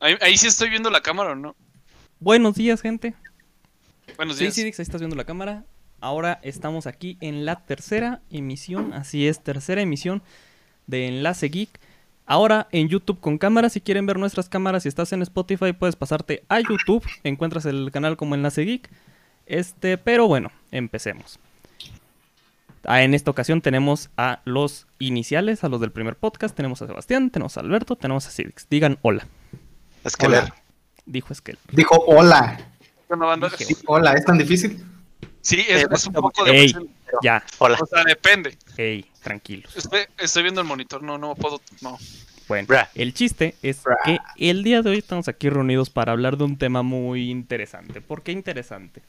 Ahí, ahí sí estoy viendo la cámara o no. Buenos días, gente. Buenos Sí, días. Cidix, ahí estás viendo la cámara. Ahora estamos aquí en la tercera emisión, así es, tercera emisión de Enlace Geek. Ahora en YouTube con cámara, si quieren ver nuestras cámaras, si estás en Spotify puedes pasarte a YouTube, encuentras el canal como Enlace Geek. Este, pero bueno, empecemos. Ah, en esta ocasión tenemos a los iniciales, a los del primer podcast, tenemos a Sebastián, tenemos a Alberto, tenemos a Cidix. Digan hola, Es que leer. dijo Esquel. Dijo hola. Bueno, banda, Dije, Sí, hola, ¿es tan difícil? Sí, es, Eh, es un poco de... Ey, ya, Hola. O sea, depende. hey, tranquilos. Estoy, estoy viendo el monitor, no, no puedo... No. Bueno, Bra. el chiste es Bra. que el día de hoy estamos aquí reunidos para hablar de un tema muy interesante. ¿Por qué interesante?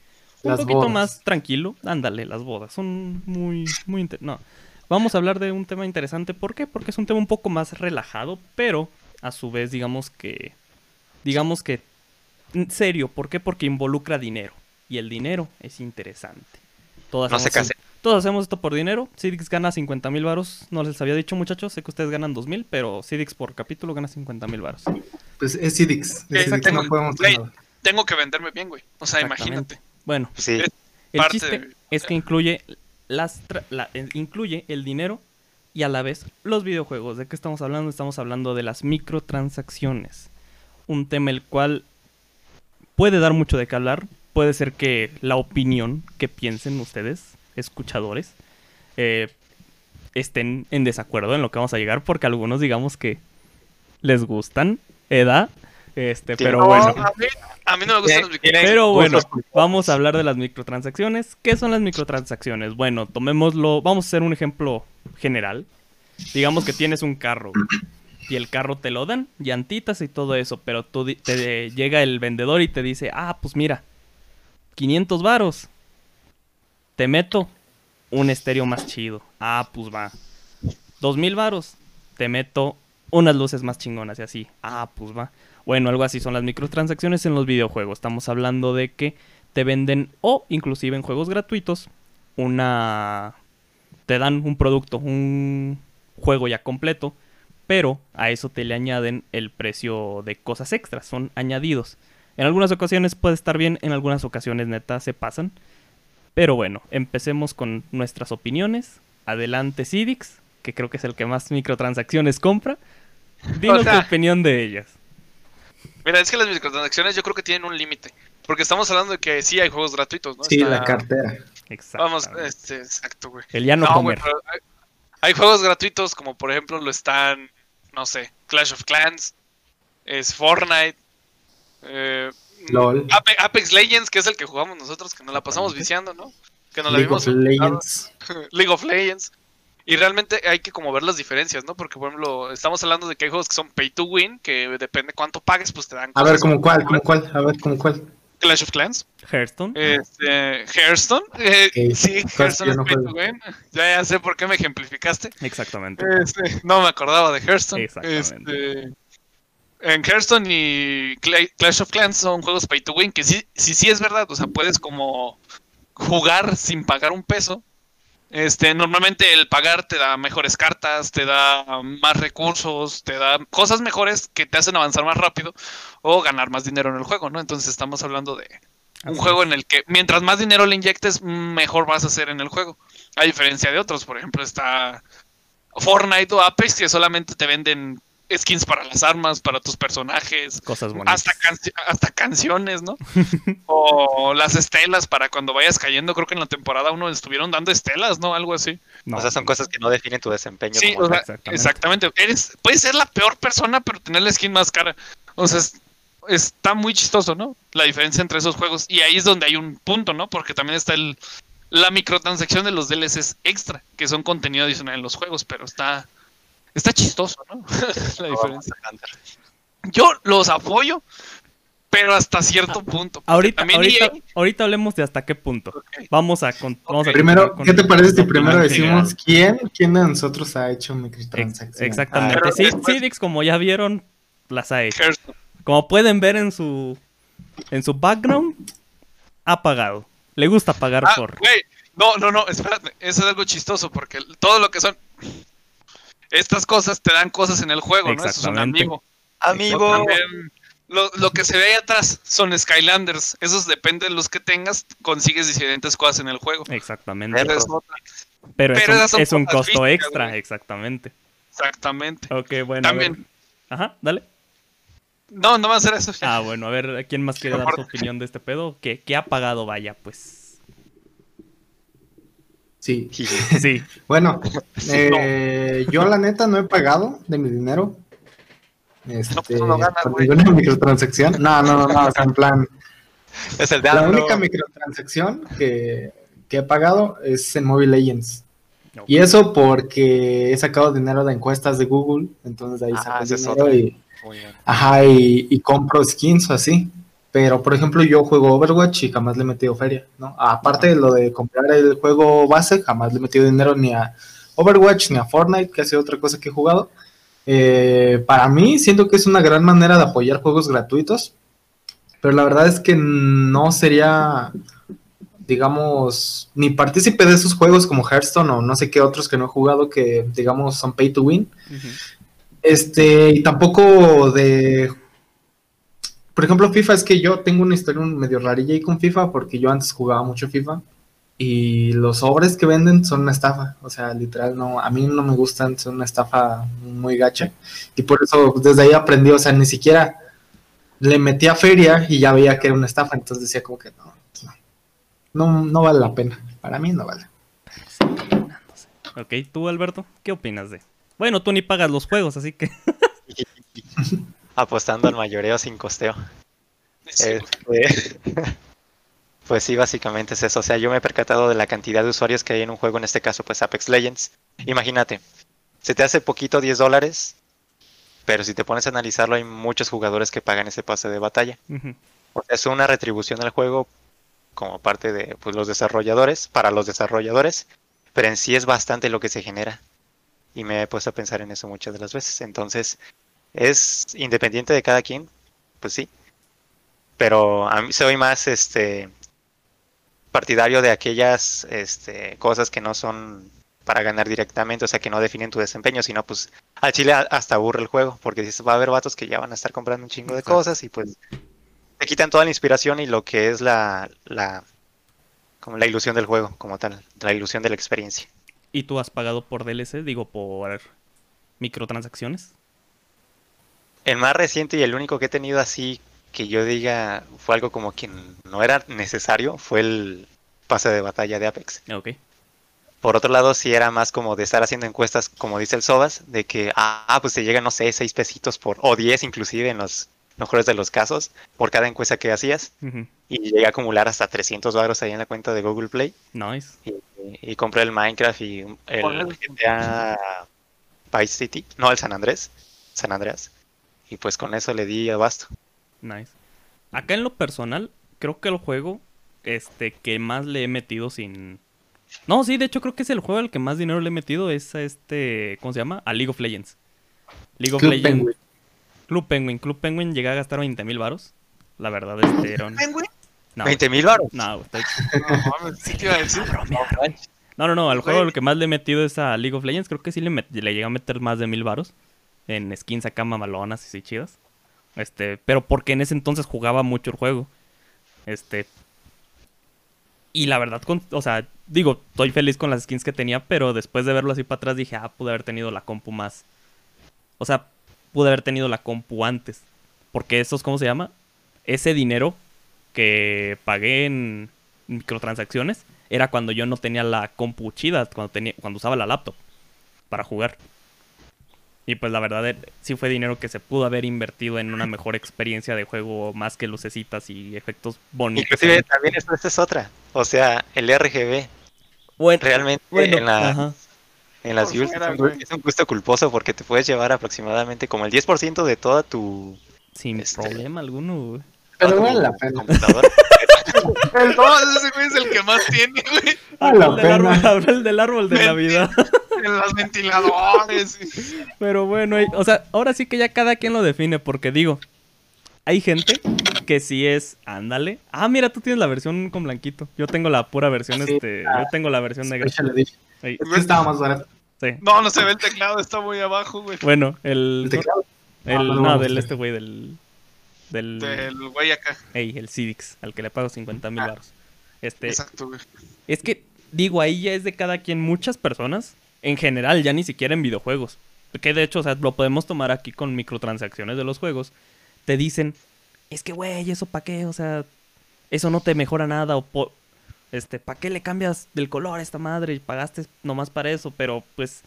Un Las poquito bodas. más tranquilo. Ándale, las bodas. Son muy, muy... inter- No. Vamos a hablar de un tema interesante. ¿Por qué? Porque es un tema un poco más relajado, pero a su vez digamos que... Digamos que... en serio. ¿Por qué? Porque involucra dinero. Y el dinero es interesante. Todas No se hacemos- casen. todos hacemos esto por dinero. Cidix gana 50 mil varos. No les había dicho, muchachos. Sé que ustedes ganan 2 mil, pero Cidix por capítulo gana 50 mil varos. Pues es Cidix Exactamente. no. Tengo que venderme bien, güey. O sea, imagínate. Bueno, Sí. el parte chiste de- es que incluye las tra- la- eh, incluye el dinero y a la vez los videojuegos. ¿De qué estamos hablando? Estamos hablando de las microtransacciones. Un tema el cual puede dar mucho de qué hablar. Puede ser que la opinión que piensen ustedes, escuchadores, eh, estén en desacuerdo en lo que vamos a llegar, porque algunos digamos que les gustan, edad, este, pero No, bueno. a, mí, a mí no me gustan los Pero bueno, vamos a hablar de las microtransacciones. ¿Qué son las microtransacciones? Bueno, tomémoslo, vamos a hacer un ejemplo general. Digamos que tienes un carro güey, y el carro te lo dan, llantitas y todo eso, pero tú te llega el vendedor y te dice, ah, pues mira, 500 varos, te meto un estéreo más chido. Ah, pues va. 2000 varos, te meto unas luces más chingonas y así. Ah, pues va. Bueno, algo así son las microtransacciones en los videojuegos. Estamos hablando de que te venden o inclusive en juegos gratuitos una te dan un producto, un juego ya completo, pero a eso te le añaden el precio de cosas extras, son añadidos. En algunas ocasiones puede estar bien, en algunas ocasiones neta se pasan. Pero bueno, empecemos con nuestras opiniones. Adelante Cidix, que creo que es el que más microtransacciones compra. Dinos O sea- tu opinión de ellas. Mira, es que las microtransacciones yo creo que tienen un límite. Porque estamos hablando de que sí hay juegos gratuitos, ¿no? Sí, Está- la cartera. Exacto. Vamos, este, exacto, güey. El ya no, No, comer. güey, pero hay, hay juegos gratuitos como por ejemplo lo están, no sé, Clash of Clans, es Fortnite, eh, LOL. Ape- Apex Legends, que es el que jugamos nosotros, que nos la pasamos viciando, ¿no? Que nos la League of vimos Legends. League of Legends. Y realmente hay que como ver las diferencias, ¿no? Porque, por ejemplo, estamos hablando de que hay juegos que son pay to win, que depende cuánto pagues, pues te dan A ver. ¿como cuál? ¿Como cuál? A ver, ¿como cuál? Clash of Clans. Hearthstone. Este, Hearthstone. eh, Ok, Sí, Hearthstone no pay to juego. win. Ya, ya sé por qué me ejemplificaste. Exactamente. Este, no me acordaba de Hearthstone. Exactamente. Este, en Hearthstone y Cla- Clash of Clans son juegos pay to win, que sí, sí, sí es verdad. O sea, puedes como jugar sin pagar un peso. Este, normalmente el pagar te da mejores cartas, te da más recursos, te da cosas mejores que te hacen avanzar más rápido o ganar más dinero en el juego, ¿no? Entonces estamos hablando de un Así juego en el que mientras más dinero le inyectes, mejor vas a hacer en el juego. A diferencia de otros, por ejemplo, está Fortnite o Apex que solamente te venden skins para las armas, para tus personajes, Cosas bonitas. hasta, canci- hasta canciones, ¿no? o las estelas para cuando vayas cayendo. Creo que en la temporada uno estuvieron dando estelas, ¿no? Algo así. No, o sea, son cosas que no definen tu desempeño. Sí, como o sea, tal. exactamente. exactamente. Eres, puedes ser la peor persona, pero tener la skin más cara. O sea, es- está muy chistoso, ¿no? La diferencia entre esos juegos. Y ahí es donde hay un punto, ¿no? Porque también está el la microtransacción de los DLCs extra, que son contenido adicional en los juegos, pero está está chistoso, ¿no? la diferencia. Yo los apoyo, pero hasta cierto punto. porque Ahorita, también ahorita, EA ahorita hablemos de hasta qué punto. Vamos a, con- vamos a Primero, con- ¿qué te parece si primero decimos quién, quién de nosotros ha hecho microtransacciones? Exactamente. Pero Sí, después- Cidix, como ya vieron, las ha hecho. Como pueden ver en su en su background, ha pagado. Le gusta pagar Ah, por. no, no, no, espérate, eso es algo chistoso porque todo lo que son estas cosas te dan cosas en el juego, ¿no? Eso es un amigo. Amigo. también Lo, lo que se ve ahí atrás son Skylanders. Esos depende de los que tengas, consigues diferentes cosas en el juego. Exactamente. Pero, es un, es un costo físicas, extra, güey. exactamente. Exactamente. Ok, bueno. También. Ajá, dale. No, no va a ser eso. Ah, bueno, a ver, ¿quién más quiere dar su opinión de este pedo? ¿Qué, qué ha pagado, vaya, pues? Sí. Sí. Bueno, eh, yo la neta no he pagado de mi dinero. Este, pues, no ganas, por ninguna microtransacción. No, no, no, no, o sea, en plan, Es el de la única microtransacción que, que he pagado es en Mobile Legends. Y eso porque he sacado dinero de encuestas de Google, entonces de ahí Ah, saco dinero y, ajá, y, y compro skins o así. Pero, por ejemplo, yo juego Overwatch y jamás le he metido feria, ¿no? Aparte de lo de comprar el juego base, jamás le he metido dinero ni a Overwatch ni a Fortnite, que ha sido otra cosa que he jugado. Eh, para mí, siento que es una gran manera de apoyar juegos gratuitos, pero la verdad es que no sería, digamos, ni partícipe de esos juegos como Hearthstone o no sé qué otros que no he jugado que, digamos, son pay to win. Este, y tampoco de. Por ejemplo, FIFA es que yo tengo una historia un medio rarilla ahí con FIFA porque yo antes jugaba mucho FIFA y los sobres que venden son una estafa. O sea, literal, no, a mí no me gustan, son una estafa muy gacha. Y por eso desde ahí aprendí, o sea, ni siquiera le metía feria y ya veía que era una estafa. Entonces decía como que no, no, no, no vale la pena. Para mí no vale. Ok, tú, Alberto, ¿qué opinas de? Bueno, tú ni pagas los juegos, así que. Apostando al mayoreo sin costeo. Sí, Este, pues sí, básicamente es eso. O sea, yo me he percatado de la cantidad de usuarios que hay en un juego, en este caso, pues Apex Legends. Imagínate, se te hace poquito 10 dólares, pero si te pones a analizarlo, hay muchos jugadores que pagan ese pase de batalla. O sea, es una retribución del juego como parte de pues, los desarrolladores, para los desarrolladores, pero en sí es bastante lo que se genera. Y me he puesto a pensar en eso muchas de las veces. Entonces, es independiente de cada quien, pues sí. Pero a mí soy más este partidario de aquellas este, cosas que no son para ganar directamente, o sea, que no definen tu desempeño, sino pues al chile hasta aburre el juego, porque dices, va a haber vatos que ya van a estar comprando un chingo de cosas y pues te quitan toda la inspiración y lo que es la, la como la ilusión del juego como tal, la ilusión de la experiencia. ¿Y tú has pagado por DLC? Digo, por microtransacciones. El más reciente y el único que he tenido así que yo diga fue algo como que no era necesario fue el pase de batalla de Apex. Ok. Por otro lado, sí era más como de estar haciendo encuestas, como dice el Sobas, de que, ah, pues te llegan, no sé, 6 pesitos por, o 10 inclusive en los mejores de los casos, por cada encuesta que hacías, y llegué a acumular hasta 300 dólares ahí en la cuenta de Google Play, Nice. y, y compré el Minecraft y el. GTA Vice City, no, el San Andrés, San Andreas, y pues con eso le di abasto. Nice. Acá en lo personal, creo que el juego este que más le he metido sin No, sí, de hecho creo que es el juego al que más dinero le he metido es a este, ¿cómo se llama? A League of Legends. League of Club Legends. Penguin. Club Penguin, Club Penguin llegué a gastar 20 mil varos. La verdad, este era un- güey? No, 20 mil baros. no, No, mames, sí te iba a decir. no, no, no, al juego al que más le he metido es a League of Legends. Creo que sí le, met- le llegué a meter más de mil varos. En skins acá mamalonas y así chidas. Este, pero porque en ese entonces jugaba mucho el juego. Este. Y la verdad, con- o sea, digo, estoy feliz con las skins que tenía, pero después de verlo así para atrás dije, ah, pude haber tenido la compu más. O sea, pude haber tenido la compu antes. Porque esos, ¿cómo se llama? Ese dinero que pagué en microtransacciones era cuando yo no tenía la compu chida, cuando, tenía, cuando usaba la laptop para jugar. Y pues la verdad, eh, sí fue dinero que se pudo haber invertido en una mejor experiencia de juego, más que lucecitas y efectos bonitos. Inclusive también esta esta es otra. O sea, el RGB Bueno, realmente bueno, en, la- en las es, un, güey. es un gusto culposo porque te puedes llevar aproximadamente como el 10% de toda tu, sin este- problema alguno. güey. Pero vale la pena. ese güey es el que más tiene, güey. Vale la Habla del árbol, pena. el del árbol de. Navidad. En los ventiladores. Pero bueno, o sea, ahora sí que ya cada quien lo define, porque digo, hay gente que sí es, ándale. Ah, mira, tú tienes la versión con blanquito. Yo tengo la pura versión, Sí, este, ah, yo tengo la versión negra. Que estaba más barato. sí. No, no se ve el teclado, está muy abajo, güey. Bueno, el, El teclado. el- Ah, no, no, no, del sí. este güey, del, Del, Del güey acá. ey, el Cidix, al que le pago 50 mil Ah, baros. Este, Exacto, güey. es que, digo, ahí ya es de cada quien. Muchas personas, en general, ya ni siquiera en videojuegos. Que de hecho, o sea, lo podemos tomar aquí con microtransacciones de los juegos. Te dicen, es que, güey, ¿eso para qué? O sea, eso no te mejora nada. O po- este, ¿para qué le cambias del color a esta madre? Y pagaste nomás para eso. Pero, pues,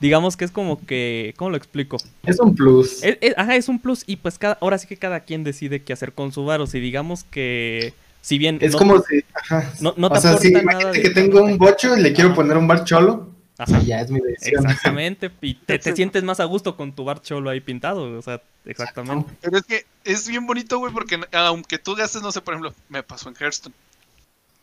digamos que es como que, ¿cómo lo explico? Es un plus. Es, es- ajá, es un plus y pues cada, ahora sí que cada quien decide qué hacer con su varo. Si digamos que, si bien Es no- como si. Ajá. no, no te o sea, si nada imagínate de- que tengo un bocho y le quiero poner un bar cholo, Ajá, y ya es mi decisión. exactamente, y te, te sientes más a gusto con tu bar cholo ahí pintado, o sea, exactamente. Pero es que es bien bonito, güey, porque aunque tú gastes, no sé, por ejemplo, me pasó en Hearthstone.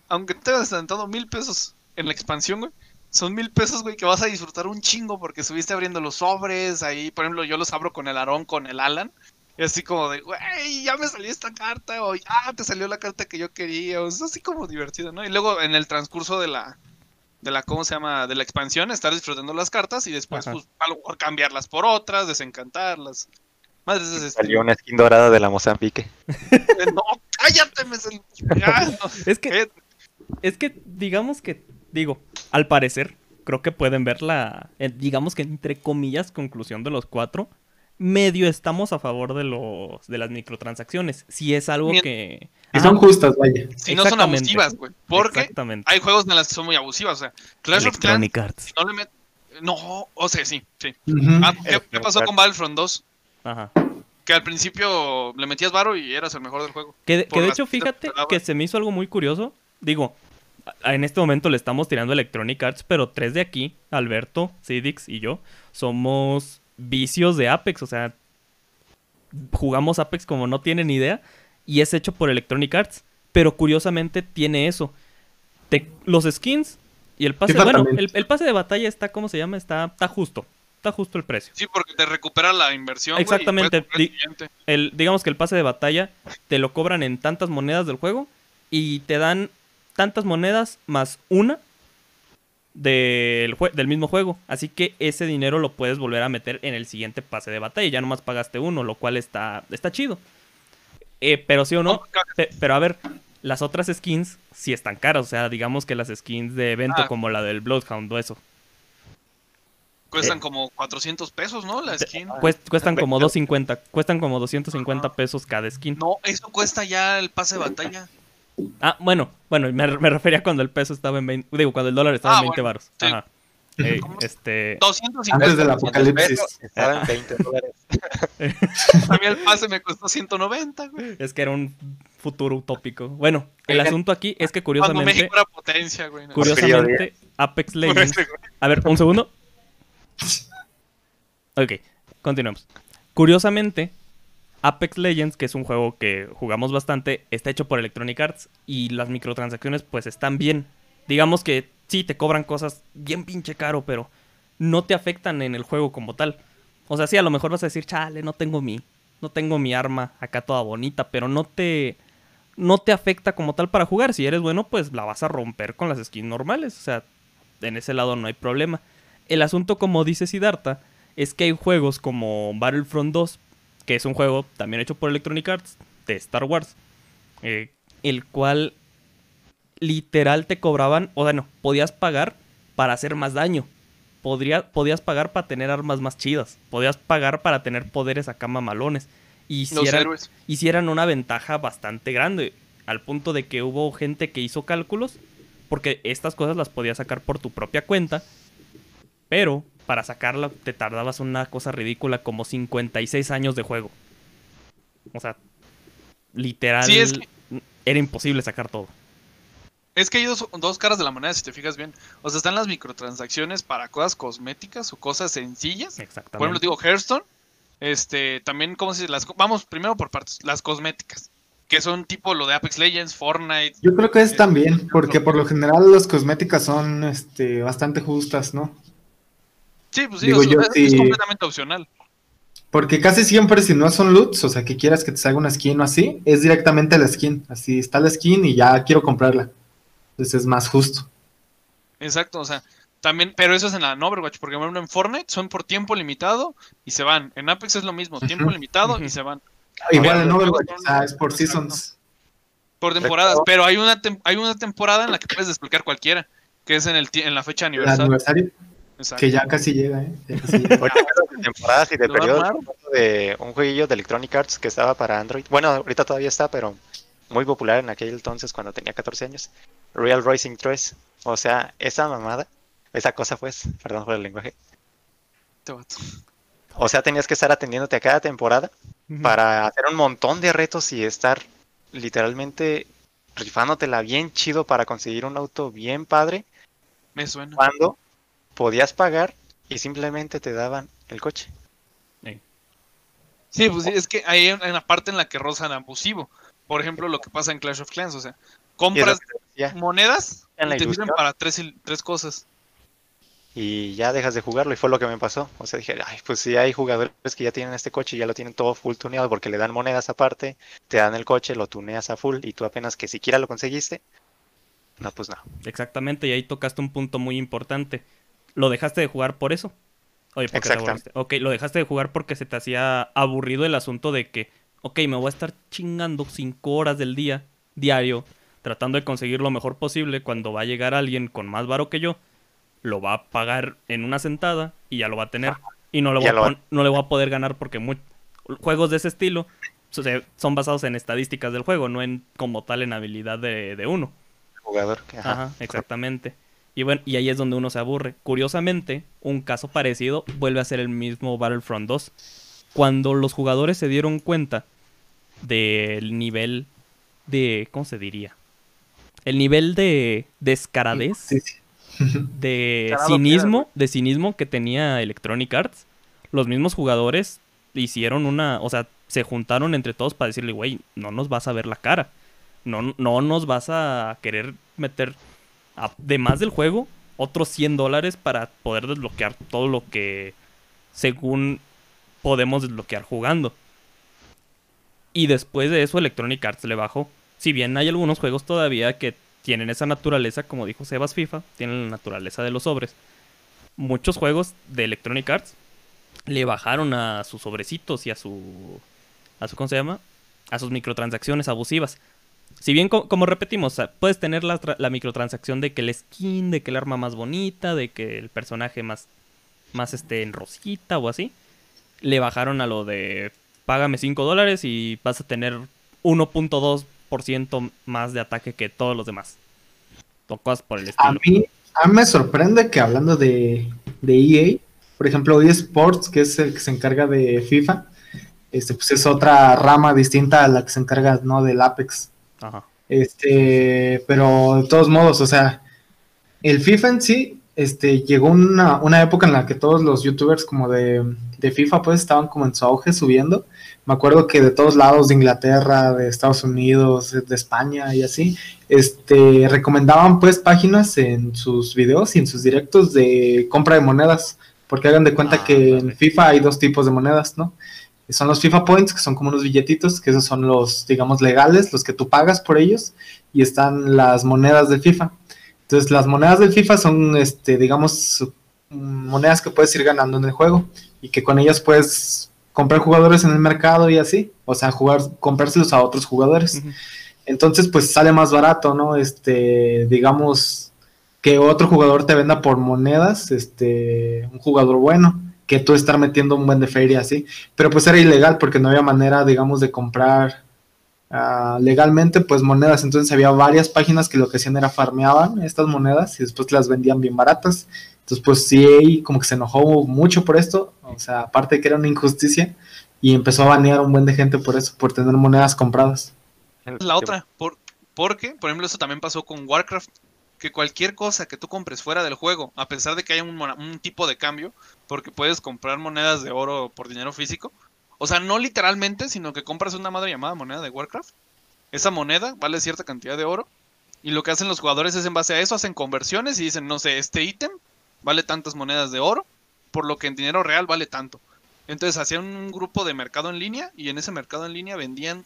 Aunque te hayas sentado mil pesos en la expansión, güey, son mil pesos, güey, que vas a disfrutar un chingo porque estuviste abriendo los sobres. Ahí, por ejemplo, yo los abro con el Aarón, con el Alan. Y así como de, güey, ya me salió esta carta, o ya te salió la carta que yo quería. O es así como divertido, ¿no? Y luego en el transcurso de la, de la, ¿cómo se llama? De la expansión, estar disfrutando las cartas y después, Ajá. pues, a lo mejor cambiarlas por otras, desencantarlas. Madres, es este, Salió una skin dorada de la Mozambique. eh, No, cállate, me sal- no, Es que, cállate. es que, digamos que, digo, al parecer, creo que pueden ver la, eh, digamos que entre comillas, conclusión de los cuatro. Medio estamos a favor de los de las microtransacciones. Si es algo Bien. que. Y Ajá, son justas, vaya. Si no son abusivas, güey. Porque Exactamente. hay juegos en las que son muy abusivas. O sea, Clash of Clans, no le met... No, o sea, sí, sí. Ah, ¿qué, pasó con Battlefront 2? Ajá. Que al principio le metías varo y eras el mejor del juego. Que de, que de hecho, fíjate que se me hizo algo muy curioso. Digo, en este momento le estamos tirando Electronic Arts, pero tres de aquí, Alberto, Sidix y yo, somos vicios de Apex. O sea, jugamos Apex como no tienen idea y es hecho por Electronic Arts. Pero curiosamente tiene eso. Te- los skins y el pase... Bueno, el, el pase de batalla está, ¿cómo se llama? Está, está justo. Está justo el precio. Sí, porque te recupera la inversión. Exactamente, el, digamos que el pase de batalla te lo cobran en tantas monedas del juego y te dan tantas monedas más una del, jue- del mismo juego. Así que ese dinero lo puedes volver a meter en el siguiente pase de batalla. Ya nomás pagaste uno, lo cual está, está chido. Eh, pero sí o no, pe- pero a ver, las otras skins sí están caras. O sea, digamos que las skins de evento Ah. como la del Bloodhound o eso. Cuestan eh, como 400 pesos, ¿no? La skin. Cuest- cuestan como 250, cuestan como 250 Ajá. pesos cada skin. No, eso cuesta ya el pase de batalla. Ah, bueno, bueno, me, me refería cuando el peso estaba en 20, digo, cuando el dólar estaba Ah, en 20 bueno, varos. sí. Ajá. Este, 250 Antes del 200 apocalipsis. Estaba en 20 dólares. A mí el pase me costó 190, güey. es que era un futuro utópico. Bueno, el Oigan, asunto aquí es que Cuando curiosamente, México era potencia, güey. ¿no? curiosamente, Apex Legends. A ver, un segundo. Ok, continuemos. Curiosamente, Apex Legends, que es un juego que jugamos bastante, está hecho por Electronic Arts y las microtransacciones pues están bien. Digamos que sí, te cobran cosas bien pinche caro, pero no te afectan en el juego como tal. O sea, sí, a lo mejor vas a decir, chale, no tengo mi, no tengo mi arma acá toda bonita, pero no te, no te afecta como tal para jugar. Si eres bueno, pues la vas a romper con las skins normales. O sea, en ese lado no hay problema. El asunto, como dice Siddhartha, es que hay juegos como Battlefront 2, que es un juego también hecho por Electronic Arts, de Star Wars, eh, el cual literal te cobraban, o bueno, podías pagar para hacer más daño. Podría, podías pagar para tener armas más chidas. Podías pagar para tener poderes acá mamalones. Y si Los eran, héroes. hicieran una ventaja bastante grande. Al punto de que hubo gente que hizo cálculos. Porque estas cosas las podías sacar por tu propia cuenta. Pero para sacarla te tardabas una cosa ridícula como 56 años de juego. O sea, literal. Sí, es que- Era imposible sacar todo. Es que hay dos, dos caras de la moneda, si te fijas bien. O sea, están las microtransacciones para cosas cosméticas o cosas sencillas. Exactamente. Por ejemplo, digo, Hearthstone. Este, también, ¿cómo se dice? Las, vamos primero por partes. Las cosméticas. Que son tipo lo de Apex Legends, Fortnite. Yo creo que es también, porque por lo general las cosméticas son este, bastante justas, ¿no? Sí, pues sí, Digo, o sea, yo es, completamente opcional. Porque casi siempre si no son loots, o sea, que quieras que te salga una skin o así, es directamente la skin. Así está la skin y ya quiero comprarla. Entonces es más justo. Exacto, o sea, también, pero eso es en la en Overwatch, porque por ejemplo en Fortnite son por tiempo limitado y se van. En Apex es lo mismo, tiempo limitado y se van. Igual Ya, en Overwatch, o sea, es por Exacto. seasons. Por temporadas, pero hay una, tem- hay una temporada en la que puedes desbloquear cualquiera, que es en, el, en la fecha de El aniversario. Exacto. que ya casi llega, ¿eh? Ya casi llega. Ahorita hablando de temporadas y de ¿Lo va a periodos de un jueguillo de Electronic Arts que estaba para Android. Bueno, ahorita todavía está, pero muy popular en aquel entonces cuando tenía 14 años. Real Racing 3. O sea, esa mamada, esa cosa pues, perdón por el lenguaje. Vato. O sea, tenías que estar atendiéndote a cada temporada para hacer un montón de retos y estar literalmente rifándotela bien chido para conseguir un auto bien padre Me suena. cuando podías pagar y simplemente te daban el coche. Sí, pues es que hay una parte en la que rozan abusivo. Por ejemplo, lo que pasa en Clash of Clans, o sea, compras monedas En la y te sirven para tres, tres cosas. y ya dejas de jugarlo y fue lo que me pasó. O sea, dije, ay, pues si hay jugadores que ya tienen este coche y ya lo tienen todo full tuneado porque le dan monedas aparte, te dan el coche, lo tuneas a full y tú apenas que siquiera lo conseguiste. No, pues no. Exactamente, y ahí tocaste un punto muy importante. ¿Lo dejaste de jugar por eso? Oye, ¿por qué te Exactamente. Ok, lo dejaste de jugar porque se te hacía aburrido el asunto de que, ok, me voy a estar chingando cinco horas del día, diario, tratando de conseguir lo mejor posible cuando va a llegar alguien con más varo que yo, lo va a pagar en una sentada y ya lo va a tener. Y no, le voy a lo no le voy a poder ganar porque juegos de ese estilo son basados en estadísticas del juego, no en como tal en habilidad de, de uno. Jugador. Ajá, exactamente. Y bueno, y ahí es donde uno se aburre. Curiosamente, un caso parecido vuelve a ser el mismo Battlefront 2. Cuando los jugadores se dieron cuenta del nivel de. ¿Cómo se diría? El nivel de descaradez, Sí, sí. de cinismo, de cinismo que tenía Electronic Arts. Los mismos jugadores hicieron una. O sea, se juntaron entre todos para decirle, güey, no nos vas a ver la cara. No, no nos vas a querer meter, además del juego, otros 100 dólares para poder desbloquear todo lo que, según podemos desbloquear jugando. Y después de eso, Electronic Arts le bajó. Si bien hay algunos juegos todavía que tienen esa naturaleza, como dijo Sebas FIFA, tienen la naturaleza de los sobres. Muchos juegos de Electronic Arts le bajaron a sus sobrecitos y a su. a su ¿Cómo se llama? A sus microtransacciones abusivas. Si bien, co- como repetimos, puedes tener la, tra- la microtransacción de que el skin, de que el arma más bonita, de que el personaje más, más este, en rosita o así. Le bajaron a lo de págame 5 dólares y vas a tener 1.2% más de ataque que todos los demás. O cosas por el A estilo. mí, a mí me sorprende que hablando de, de EA, por ejemplo, EA Sports, que es el que se encarga de FIFA, este, pues es otra rama distinta a la que se encarga ¿no? del Apex. Ajá. Este, pero de todos modos, o sea, el FIFA en sí, este, llegó una, una época en la que todos los youtubers como de, de FIFA pues estaban como en su auge subiendo. Me acuerdo que de todos lados, de Inglaterra, de Estados Unidos, de España y así, este, recomendaban pues páginas en sus videos y en sus directos de compra de monedas, porque hagan de cuenta Ah, que vale. en FIFA hay dos tipos de monedas, ¿no? Son los FIFA Points, que son como unos billetitos, que esos son los, digamos, legales, los que tú pagas por ellos, y están las monedas del FIFA. Entonces, las monedas del FIFA son, este, digamos, monedas que puedes ir ganando en el juego, y que con ellas puedes comprar jugadores en el mercado y así, o sea, jugar, comprárselos a otros jugadores. Entonces, pues sale más barato, ¿no? Este, digamos, que otro jugador te venda por monedas, este, un jugador bueno, que tú estar metiendo un buen de feria así. Pero pues era ilegal porque no había manera, digamos, de comprar ah, legalmente, pues monedas. Entonces había varias páginas que lo que hacían era farmeaban estas monedas y después las vendían bien baratas. Entonces, pues sí, como que se enojó mucho por esto. O sea, aparte de que era una injusticia, y empezó a banear a un buen de gente por eso, por tener monedas compradas. La otra, por, porque, por ejemplo, eso también pasó con Warcraft, que cualquier cosa que tú compres fuera del juego, a pesar de que haya un tipo de cambio, porque puedes comprar monedas de oro por dinero físico, o sea, no literalmente, sino que compras una madre llamada moneda de Warcraft, esa moneda vale cierta cantidad de oro, y lo que hacen los jugadores es en base a eso, hacen conversiones y dicen, no sé, este ítem vale tantas monedas de oro, por lo que en dinero real vale tanto. Entonces hacían un grupo de mercado en línea y en ese mercado en línea vendían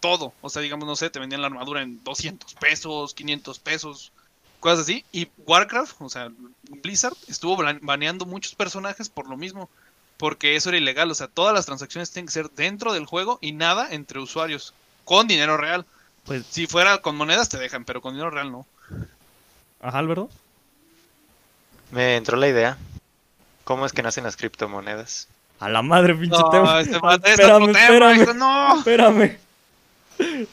todo. O sea, digamos, no sé, te vendían la armadura en 200 pesos, 500 pesos, cosas así. Y Warcraft, o sea, Blizzard, estuvo ban- baneando muchos personajes por lo mismo. porque eso era ilegal. O sea, todas las transacciones tienen que ser dentro del juego y nada entre usuarios, con dinero real. Pues, Si fuera con monedas te dejan, pero con dinero real no. ajá, Alberto. Me entró la idea. ¿Cómo es que nacen las criptomonedas? A la madre, pinche No, tema. este este espérame, tema, espérame. hijo, no. Espérame.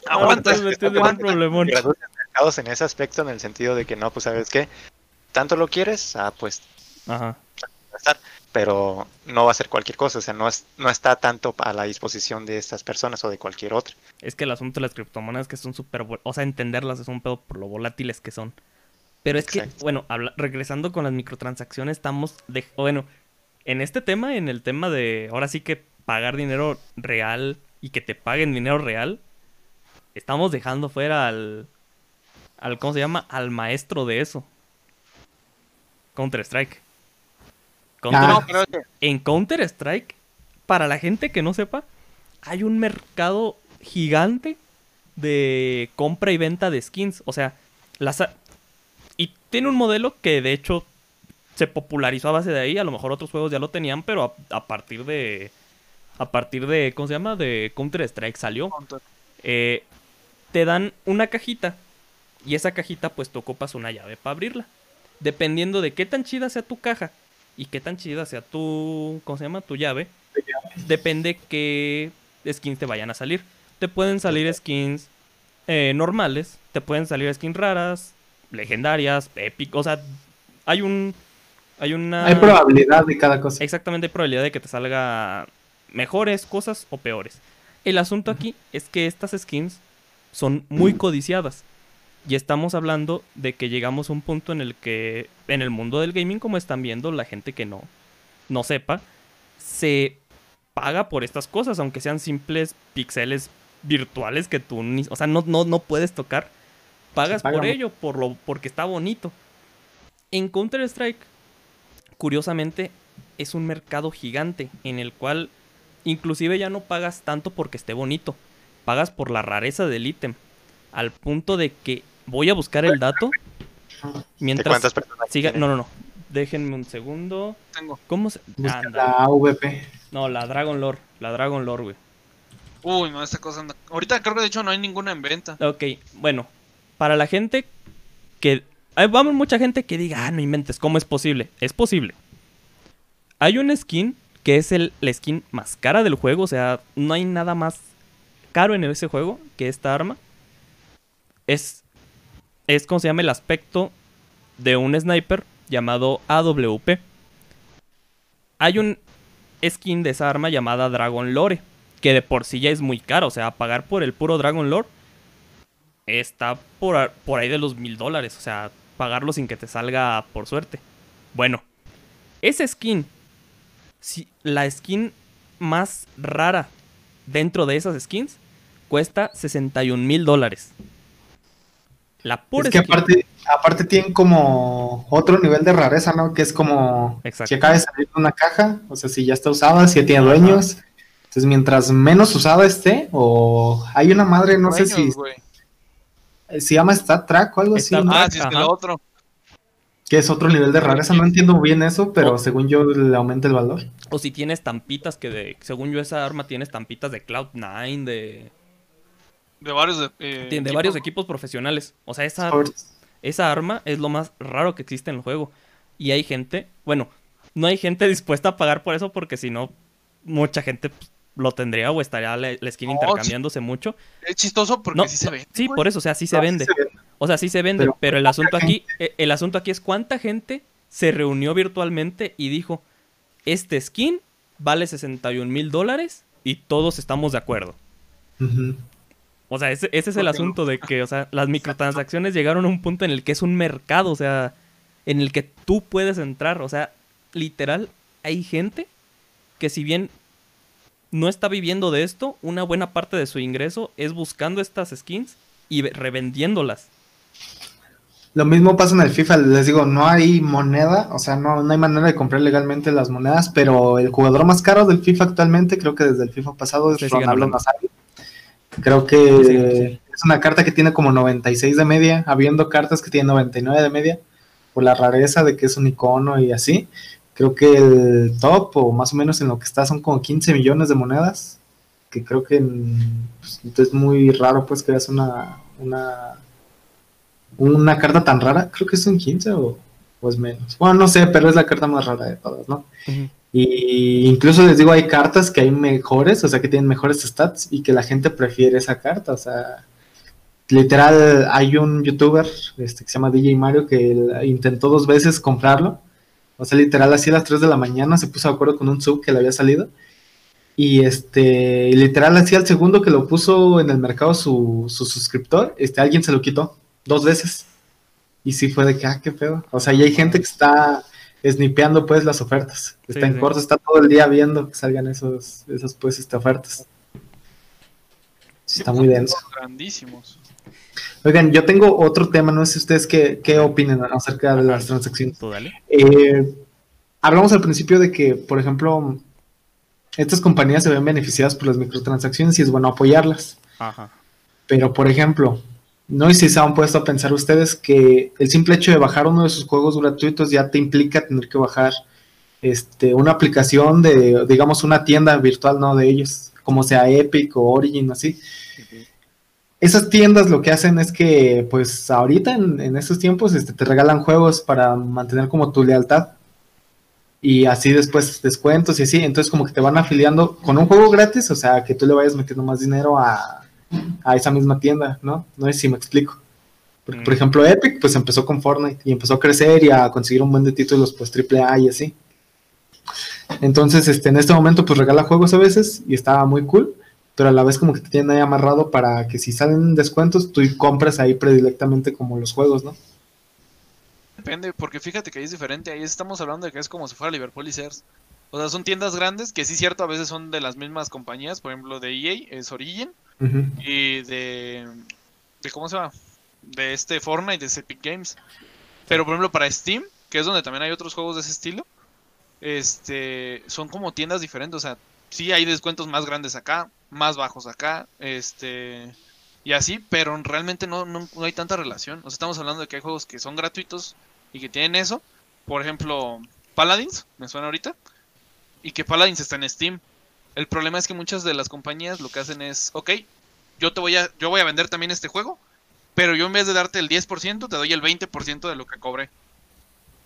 Aguanta, Ah, en un aguanta. problemón. Mercados en ese aspecto en el sentido de que no, pues sabes qué, tanto lo quieres, ah, pues Ajá. pero no va a ser cualquier cosa, o sea, no, es, no está tanto a la disposición de estas personas o de cualquier otra. Es que el asunto de las criptomonedas que son súper... O sea, entenderlas es un pedo por lo volátiles que son. Pero es que, bueno, habla- regresando con las microtransacciones, estamos... De, bueno, en este tema, en el tema de... Ahora sí que pagar dinero real y que te paguen dinero real, estamos dejando fuera al... al ¿Cómo se llama? Al maestro de eso. Counter-Strike. Counter- Ah. No, pero es que- en Counter-Strike, para la gente que no sepa, hay un mercado gigante de compra y venta de skins. O sea, las y tiene un modelo que de hecho se popularizó a base de ahí. A lo mejor otros juegos ya lo tenían, pero a, a partir de. A partir de. ¿Cómo se llama? De Counter-Strike salió. Eh, te dan una cajita. Y esa cajita, pues tú ocupas una llave para abrirla. Dependiendo de qué tan chida sea tu caja y qué tan chida sea tu. ¿Cómo se llama? Tu llave. Depende qué skins te vayan a salir. Te pueden salir skins eh, normales. Te pueden salir skins raras, legendarias, épicas. O sea, hay un. Hay una. Hay probabilidad de cada cosa. Exactamente hay probabilidad de que te salga mejores cosas o peores. El asunto aquí es que estas skins son muy codiciadas. Y estamos hablando de que llegamos a un punto en el que en el mundo del gaming, como están viendo la gente que no, no sepa, se paga por estas cosas, aunque sean simples píxeles virtuales que tú ni, o sea, no, no, no puedes tocar. Pagas paga por ello, por lo, porque está bonito. En Counter-Strike, curiosamente, es un mercado gigante en el cual inclusive ya no pagas tanto porque esté bonito, pagas por la rareza del ítem, al punto de que voy a buscar el dato ¿De mientras cuántas personas siga, no, no, no. Déjenme un segundo. tengo. ¿Cómo se Busca Anda. la AVP. No, la Dragon Lore, la Dragon Lore, güey. Uy, no, esta cosa anda. Ahorita creo que de hecho no hay ninguna en venta. Ok, bueno, para la gente que... Hay vamos mucha gente que diga, ah, no inventes, ¿cómo es posible? Es posible. Hay un skin que es el, la skin más cara del juego, o sea, no hay nada más caro en ese juego que esta arma. Es, es como se llama el aspecto de un sniper llamado AWP. Hay un skin de esa arma llamada Dragon Lore, que de por sí ya es muy caro, o sea, pagar por el puro Dragon Lore está por, ahí de los mil dólares. O sea, pagarlo sin que te salga por suerte. Bueno, esa skin, si, la skin más rara dentro de esas skins, cuesta 61 mil dólares. La pura Es que aparte, aparte tienen como otro nivel de rareza, ¿no? Que es como Exacto. si acaba de salir de una caja, o sea, si ya está usada, si ya tiene dueños. Entonces, mientras menos usada esté, o hay una madre, no sé si Dueños, güey. se llama Stat Track o algo así, ¿no? Ah, sí, es que lo otro. que es otro nivel de rareza. No entiendo bien eso, pero según yo le aumenta el valor. O si tiene estampitas que de, según yo esa arma tiene estampitas de Cloud9, de, De varios. de- eh, de equipos. varios equipos profesionales. O sea, esa, esa arma es lo más raro que existe en el juego. Y hay gente, bueno, no hay gente dispuesta a pagar por eso porque si no, mucha gente pues, lo tendría o estaría la, la skin No, intercambiándose mucho. Es chistoso porque No, sí se ve. Sí, por eso, o sea, sí se No, sí vende. se vende. O sea, sí se vende, pero, Pero el asunto aquí, eh, el asunto aquí es cuánta gente se reunió virtualmente y dijo, este skin vale 61 mil dólares y todos estamos de acuerdo. O sea, ese, ese es el asunto de que, o sea, las microtransacciones llegaron a un punto en el que es un mercado, o sea, en el que tú puedes entrar. O sea, literal, hay gente que si bien no está viviendo de esto, una buena parte de su ingreso es buscando estas skins y ve- revendiéndolas. Lo mismo pasa en el FIFA, les digo, no hay moneda, o sea, no, no hay manera de comprar legalmente las monedas, pero el jugador más caro del FIFA actualmente, creo que desde el FIFA pasado, es Ronaldo. Nazario. Creo que sí. es una carta que tiene como 96 de media, habiendo cartas que tienen 99 de media, por la rareza de que es un icono y así. Creo que el top, o más o menos en lo que está, son como 15 millones de monedas. Que creo que en- pues, es muy raro, pues, que veas una, una, una carta tan rara. Creo que son 15 o, o es menos. Bueno, no sé, pero es la carta más rara de todas, ¿no? Ujú. Y incluso les digo, hay cartas que hay mejores, o sea, que tienen mejores stats y que la gente prefiere esa carta. O sea, literal, hay un youtuber este, que se llama DJ Mario que intentó dos veces comprarlo. O sea, literal, así a las 3 de la mañana se puso de acuerdo con un sub que le había salido. Y este, literal, así al segundo que lo puso en el mercado su, su suscriptor, este, alguien se lo quitó dos veces. Y sí fue de que, ah, qué pedo. O sea, y hay gente que está snipeando pues las ofertas. Está Sí, en sí. corto, está todo el día viendo que salgan esos, esos pues, este, ofertas. Está muy denso. Grandísimos. Oigan, yo tengo otro tema, no sé ustedes qué, qué opinen acerca de las transacciones. Eh, hablamos al principio de que, por ejemplo, estas compañías se ven beneficiadas por las microtransacciones y es bueno apoyarlas. Ajá. Pero, por ejemplo, no sé si se han puesto a pensar ustedes que el simple hecho de bajar uno de sus juegos gratuitos ya te implica tener que bajar este, una aplicación de, digamos, una tienda virtual, ¿no? De ellos, como sea Epic o Origin, así. Esas tiendas lo que hacen es que, pues, ahorita en, en estos tiempos este, te regalan juegos para mantener como tu lealtad. Y así después descuentos y así. Entonces, como que te van afiliando con un juego gratis, o sea, que tú le vayas metiendo más dinero a, a esa misma tienda, ¿no? No sé si me explico. Porque, por Mm. ejemplo, Epic, pues empezó con Fortnite y empezó a crecer y a conseguir un buen de títulos, pues AAA y así. Entonces, este, en este momento, pues regala juegos a veces y está muy cool, pero a la vez como que te tienen ahí amarrado para que si salen descuentos, tú compras ahí predilectamente como los juegos, ¿no? Depende, porque fíjate que ahí es diferente. Ahí estamos hablando de que es como si fuera Liverpool y Sears. O sea, son tiendas grandes que sí, cierto, a veces son de las mismas compañías. Por ejemplo, de EA es Origin. Y de, de. ¿Cómo se llama? De este Fortnite, de Epic Games. Pero por ejemplo, para Steam, que es donde también hay otros juegos de ese estilo, este son como tiendas diferentes. O sea, sí hay descuentos más grandes acá, más bajos acá, este. Y así, pero realmente no, no, no hay tanta relación. O sea, estamos hablando de que hay juegos que son gratuitos y que tienen eso. Por ejemplo, Paladins, me suena ahorita. Y que Paladins está en Steam. El problema es que muchas de las compañías lo que hacen es, ok, yo te voy a, yo voy a vender también este juego, pero yo en vez de darte el 10%, te doy el 20% de lo que cobré.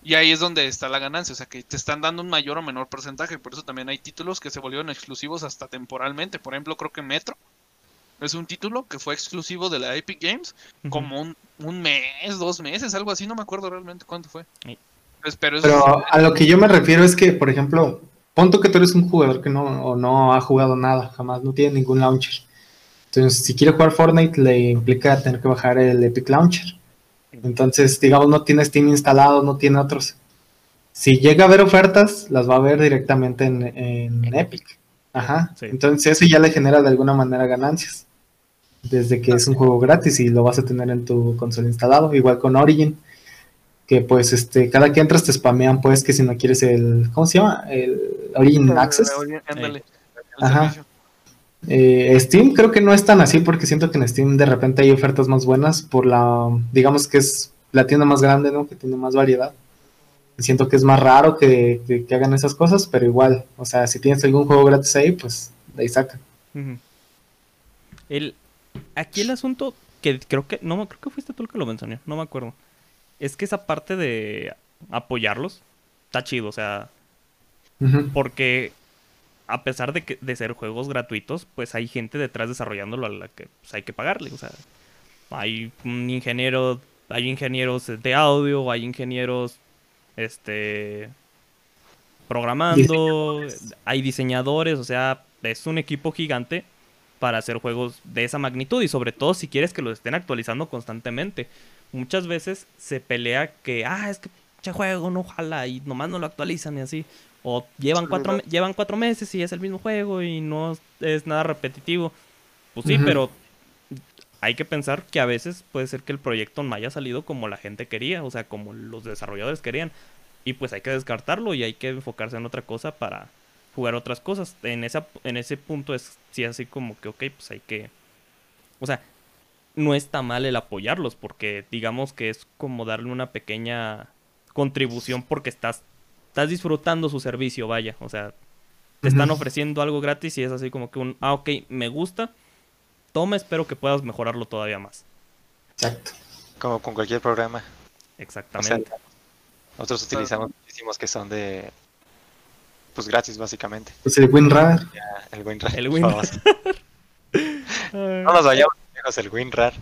Y ahí es donde está la ganancia, o sea que te están dando un mayor o menor porcentaje, por eso también hay títulos que se volvieron exclusivos hasta temporalmente. Por ejemplo, creo que Metro es un título que fue exclusivo de la Epic Games como un, un mes, dos meses, algo así, no me acuerdo realmente cuánto fue. Sí. Pues, pero eso Pero es- a lo que yo me refiero es que, por ejemplo, ponto que tú eres un jugador que no, o no ha jugado nada, jamás, no tiene ningún launcher. Entonces, si quiere jugar Fortnite, le implica tener que bajar el Epic Launcher. Entonces, digamos, no tiene Steam instalado, no tiene otros. Si llega a ver ofertas, las va a ver directamente en, en Epic. Ajá. Sí. Entonces, eso ya le genera de alguna manera ganancias. Desde que es un juego gratis y lo vas a tener en tu consola instalado. Igual con Origin que pues este cada que entras te spamean pues que si no quieres el ¿cómo se llama? el Origin Access Ándale, el Ajá. Eh, Steam creo que no es tan así porque siento que en Steam de repente hay ofertas más buenas por la digamos que es la tienda más grande ¿no? que tiene más variedad Y siento que es más raro que, que- que hagan esas cosas pero igual o sea si tienes algún juego gratis ahí pues de ahí saca. El, aquí el asunto que creo que no creo que fuiste tú el que lo mencionó, no me acuerdo. Es que esa parte de apoyarlos está chido, o sea, porque a pesar de que de ser juegos gratuitos, pues hay gente detrás desarrollándolo a la que pues, hay que pagarle, o sea, hay un ingeniero, hay ingenieros de audio, hay ingenieros este programando, hay diseñadores, o sea, es un equipo gigante para hacer juegos de esa magnitud y sobre todo si quieres que los estén actualizando constantemente. Muchas veces se pelea que, ah, es que che juego no jala y nomás no lo actualizan y así. O llevan cuatro, llevan cuatro meses y es el mismo juego y no es nada repetitivo. Pues sí, pero hay que pensar que a veces puede ser que el proyecto no haya salido como la gente quería, o sea, como los desarrolladores querían. Y pues hay que descartarlo y hay que enfocarse en otra cosa para jugar otras cosas. En, esa, en ese punto es sí así como que, ok, pues hay que... O sea, no está mal el apoyarlos porque digamos que es como darle una pequeña contribución porque estás estás disfrutando su servicio, vaya. O sea, te están ofreciendo algo gratis y es así como que un, ah, ok, me gusta, toma, espero que puedas mejorarlo todavía más. Exacto. Como con cualquier programa. Exactamente. Nosotros utilizamos muchísimos que son de. Pues gratis, básicamente. Pues el WinRAR. El WinRAR. El WinRAR. No nos vayamos lejos, el WinRAR.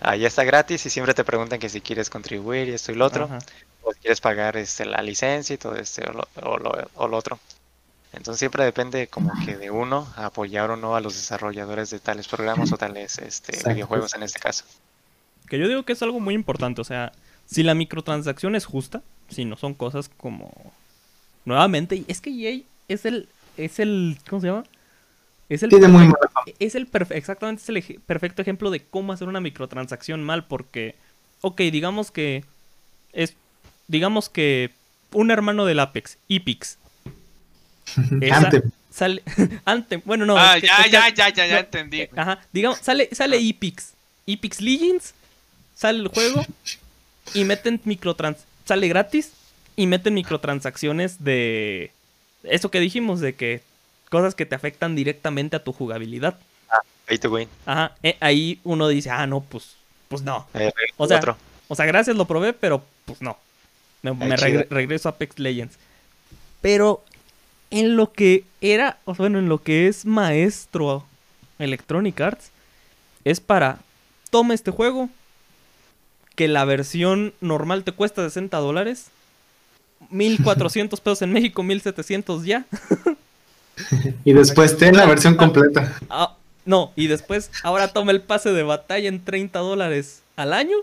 Ahí está gratis y siempre te preguntan que si quieres contribuir y esto y lo otro. Ajá. O si quieres pagar este, la licencia y todo este o lo, o lo- o lo otro. Entonces siempre depende como que de uno apoyar o no a los desarrolladores de tales programas o tales este, Exacto. videojuegos en este caso. Que yo digo que es algo muy importante. O sea, si la microtransacción es justa, si no son cosas como. Nuevamente, es que EA es el. Es el. ¿Cómo se llama? Es el. Tiene muy mala. Es el exactamente es el perfecto ejemplo de cómo hacer una microtransacción mal. Porque. Ok, digamos que. Es. Digamos que. Un hermano del Apex, Epix. Esa-. Sale. Anthem. Bueno, no. ah, es que- ya, es que- ya, ya, ya, ya no, entendí. Ajá, digamos, sale, sale Epix. Epix Legends, sale el juego y meten microtrans... Sale gratis y meten microtransacciones de... Eso que dijimos, de que cosas que te afectan directamente a tu jugabilidad. Pay to win. Ajá, eh, ahí uno dice, ah, no, pues, pues no. Eh, O sea, otro. O sea, gracias, lo probé, pero pues no. Me, regreso a Apex Legends. Pero en lo que era, o sea, bueno, en lo que es maestro Electronic Arts, es para, toma este juego, que la versión normal te cuesta 60 dólares, 1400 pesos en México, 1700 ya. Y después ten la versión completa. Ah, no, y después, ahora toma el pase de batalla en 30 dólares al año.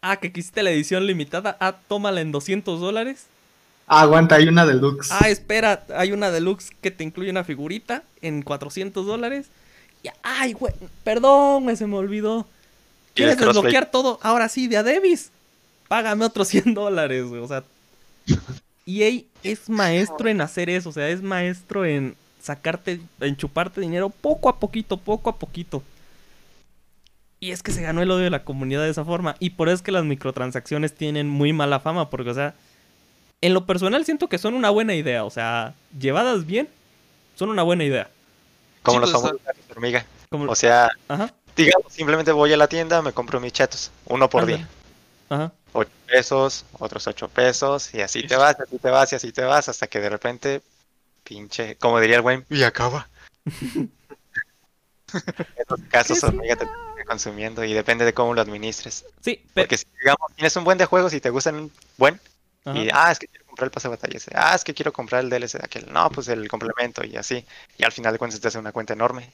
Ah, que quisiste la edición limitada. Ah, tómala en 200 dólares. Ah, aguanta, hay una deluxe. Ah, espera, hay una deluxe que te incluye una figurita en 400 dólares. Y, ay, güey, perdón, güey, se me olvidó. ¿Quieres desbloquear todo? Ahora sí, de Adebis. Págame otros 100 dólares, güey. O sea, EA es maestro en hacer eso. O sea, es maestro en sacarte, en chuparte dinero poco a poquito, poco a poquito. Y es que se ganó el odio de la comunidad de esa forma. Y por eso es que las microtransacciones tienen muy mala fama. Porque, o sea, en lo personal siento que son una buena idea. O sea, llevadas bien, son una buena idea. Como los pues, famosos hormiga. Como- O sea, Ajá, digamos, simplemente voy a la tienda, me compro mis chetos, uno por día. ajá. 8 pesos, otros 8 pesos, y así te vas, y así te vas, y así te vas, hasta que de repente, pinche, como diría el buen, y acaba. en esos casos, ¿Qué hormiga te consumiendo y depende de cómo lo administres. Sí, pero... Porque si, digamos, tienes un buen de juegos y te gustan un buen, y ah, es que quiero comprar el pase de batalla ese, ah, es que quiero comprar el DLC de aquel, no, pues el complemento y así. Y al final de cuentas te hace una cuenta enorme.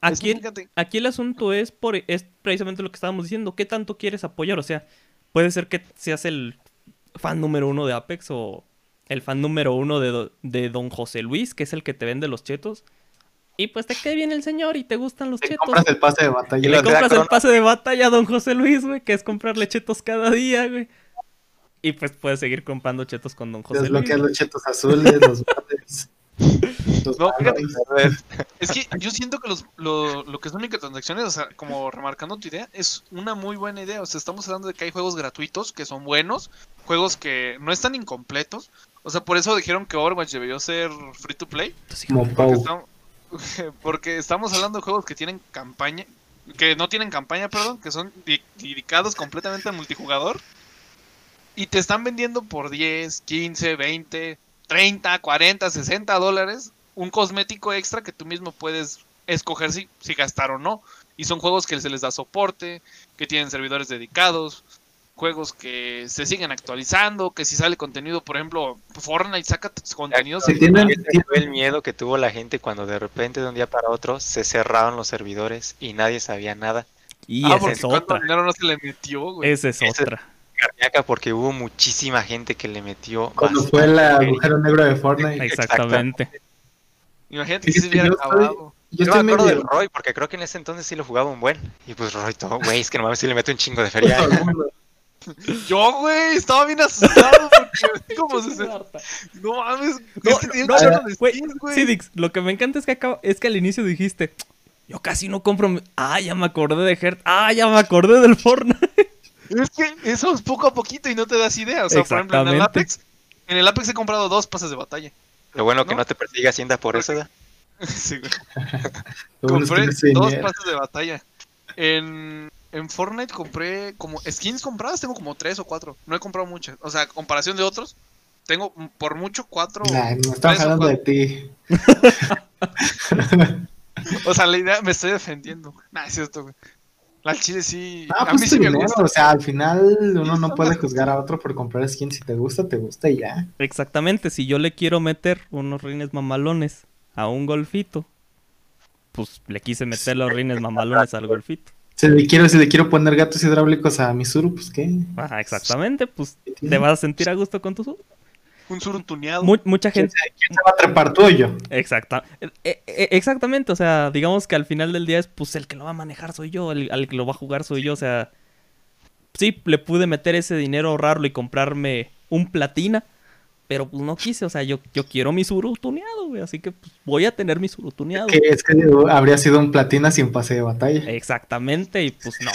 Aquí, el, fíjate, aquí el asunto es, por, es precisamente lo que estábamos diciendo. ¿Qué tanto quieres apoyar? O sea, puede ser que seas el fan número uno de Apex o el fan número uno de, do- de Don José Luis, que es el que te vende los chetos. Y pues te quede bien el señor y te gustan los Te chetos. compras el pase de batalla. Y le compras el pase de batalla a Don José Luis, güey, que es comprarle chetos cada día, güey. Y pues puedes seguir comprando chetos con Don José Luis. Desbloqueas los chetos azules, los verdes. No, es que yo siento que los, lo, lo que son microtransacciones, o sea, como remarcando tu idea, es una muy buena idea. O sea, estamos hablando de que hay juegos gratuitos que son buenos, juegos que no están incompletos. O sea, por eso dijeron que Overwatch debió ser free to play. Como Porque, estamos, porque estamos hablando de juegos que tienen campaña, que no tienen campaña, perdón, que son di- dedicados completamente al multijugador. Y te están vendiendo por 10, 15, 20, 30, 40, 60 dólares un cosmético extra que tú mismo puedes escoger si, si gastar o no. Y son juegos que se les da soporte, que tienen servidores dedicados, juegos que se siguen actualizando, que si sale contenido, por ejemplo, Fortnite saca t- contenido Sí, tienen- Ese fue el miedo que tuvo la gente cuando de repente de un día para otro se cerraron los servidores y nadie sabía nada. Y Ah, esa porque es otra. dinero no se le metió, güey. Esa es otra. Cardíaca porque hubo muchísima gente que le metió. Cuando fue el feria. agujero negro de Fortnite. Exactamente. Imagínate si se hubiera yo estoy- acabado. Yo me acuerdo medio... del Roy, porque creo que en ese entonces sí lo jugaba un buen. Y pues Roy todo, güey, es que no mames si le meto un chingo de feria. Yo, güey, estaba bien asustado porque como se No mames, No, es que tiene no, un chorro no, de güey. Sí, Dix, lo que me encanta es que acá, es que al inicio dijiste, yo casi no compro. mi- Ah, ya me acordé de Hert. Ah, ya me acordé del Fortnite. Es que eso es poco a poquito y no te das idea. O sea, por ejemplo, en el. Apex, en el Apex he comprado dos pases de batalla. Lo bueno que ¿No? te persigue Hacienda por eso, ¿da? Sí, güey. Compré dos pases de batalla. En, en Fortnite compré como skins compradas, tengo como tres o cuatro. No he comprado muchas. O sea, a comparación de otros, tengo por mucho cuatro. Nah, no estamos hablando de ti. O sea, la idea me estoy defendiendo. Nah, es cierto, güey. La chile sí. Ah, a pues mí tu sí me dinero, gusta. o sea, al final uno no puede juzgar a otro por comprar skin. Si te gusta, te gusta y ya. Exactamente, si yo le quiero meter unos rines mamalones a un golfito, pues le quise meter los rines mamalones al golfito. Si le quiero, si le quiero poner gatos hidráulicos a Misuru, pues qué. Ajá, exactamente, pues te vas a sentir a gusto con tu sub. Un suruntuneado. Mu- mucha ¿Quién gente. se, quién se va a trepar tú o yo? Exacta, eh, eh, eh, exactamente, o sea, digamos que al final del día es pues el que lo va a manejar soy yo, el, al que lo va a jugar soy yo, o sea, sí, le pude meter ese dinero, ahorrarlo y comprarme un platina, pero pues no quise, o sea, yo, yo quiero mi suru tuneado, güey, así que pues, voy a tener mi suru tuneado. Que es que habría sido un platina sin pase de batalla. Exactamente, y pues no,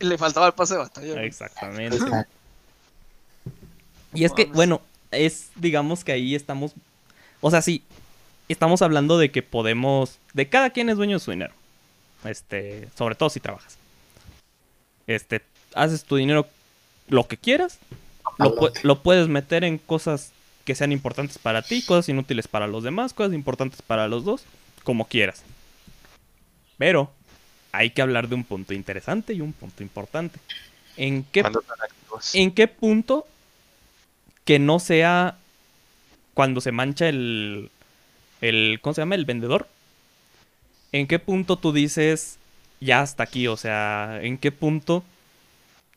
Le faltaba el pase de batalla. güey. exactamente. Exacto. Y es que, bueno, es, digamos que ahí estamos, o sea, sí, estamos hablando de que podemos, de cada quien es dueño de su dinero, este, sobre todo si trabajas. Este, haces tu dinero lo que quieras, lo, lo puedes meter en cosas que sean importantes para ti, cosas inútiles para los demás, cosas importantes para los dos, como quieras. Pero hay que hablar de un punto interesante y un punto importante. ¿En qué. ¿En qué punto que no sea cuando se mancha el, el ¿cómo se llama? El vendedor? ¿En qué punto tú dices ya hasta aquí? O sea, ¿en qué punto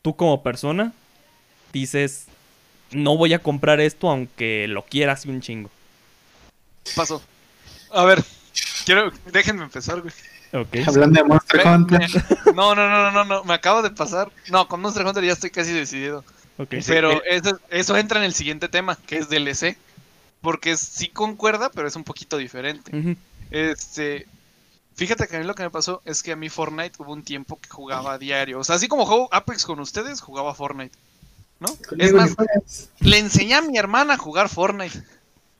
tú como persona dices no voy a comprar esto aunque lo quieras y un chingo? Pasó. A ver, quiero. Déjenme empezar, güey. Hablando de Monster Hunter. No, no, no, no, no, no. Me acaba de pasar. No, con Monster Hunter ya estoy casi decidido. Pero eso, eso entra en el siguiente tema, que es DLC. Porque sí concuerda, pero es un poquito diferente. Este. Fíjate que a mí lo que me pasó es que a mí Fortnite hubo un tiempo que jugaba a diario. O sea, así como juego Apex con ustedes, jugaba Fortnite. ¿No? Es más, le enseñé a mi hermana a jugar Fortnite.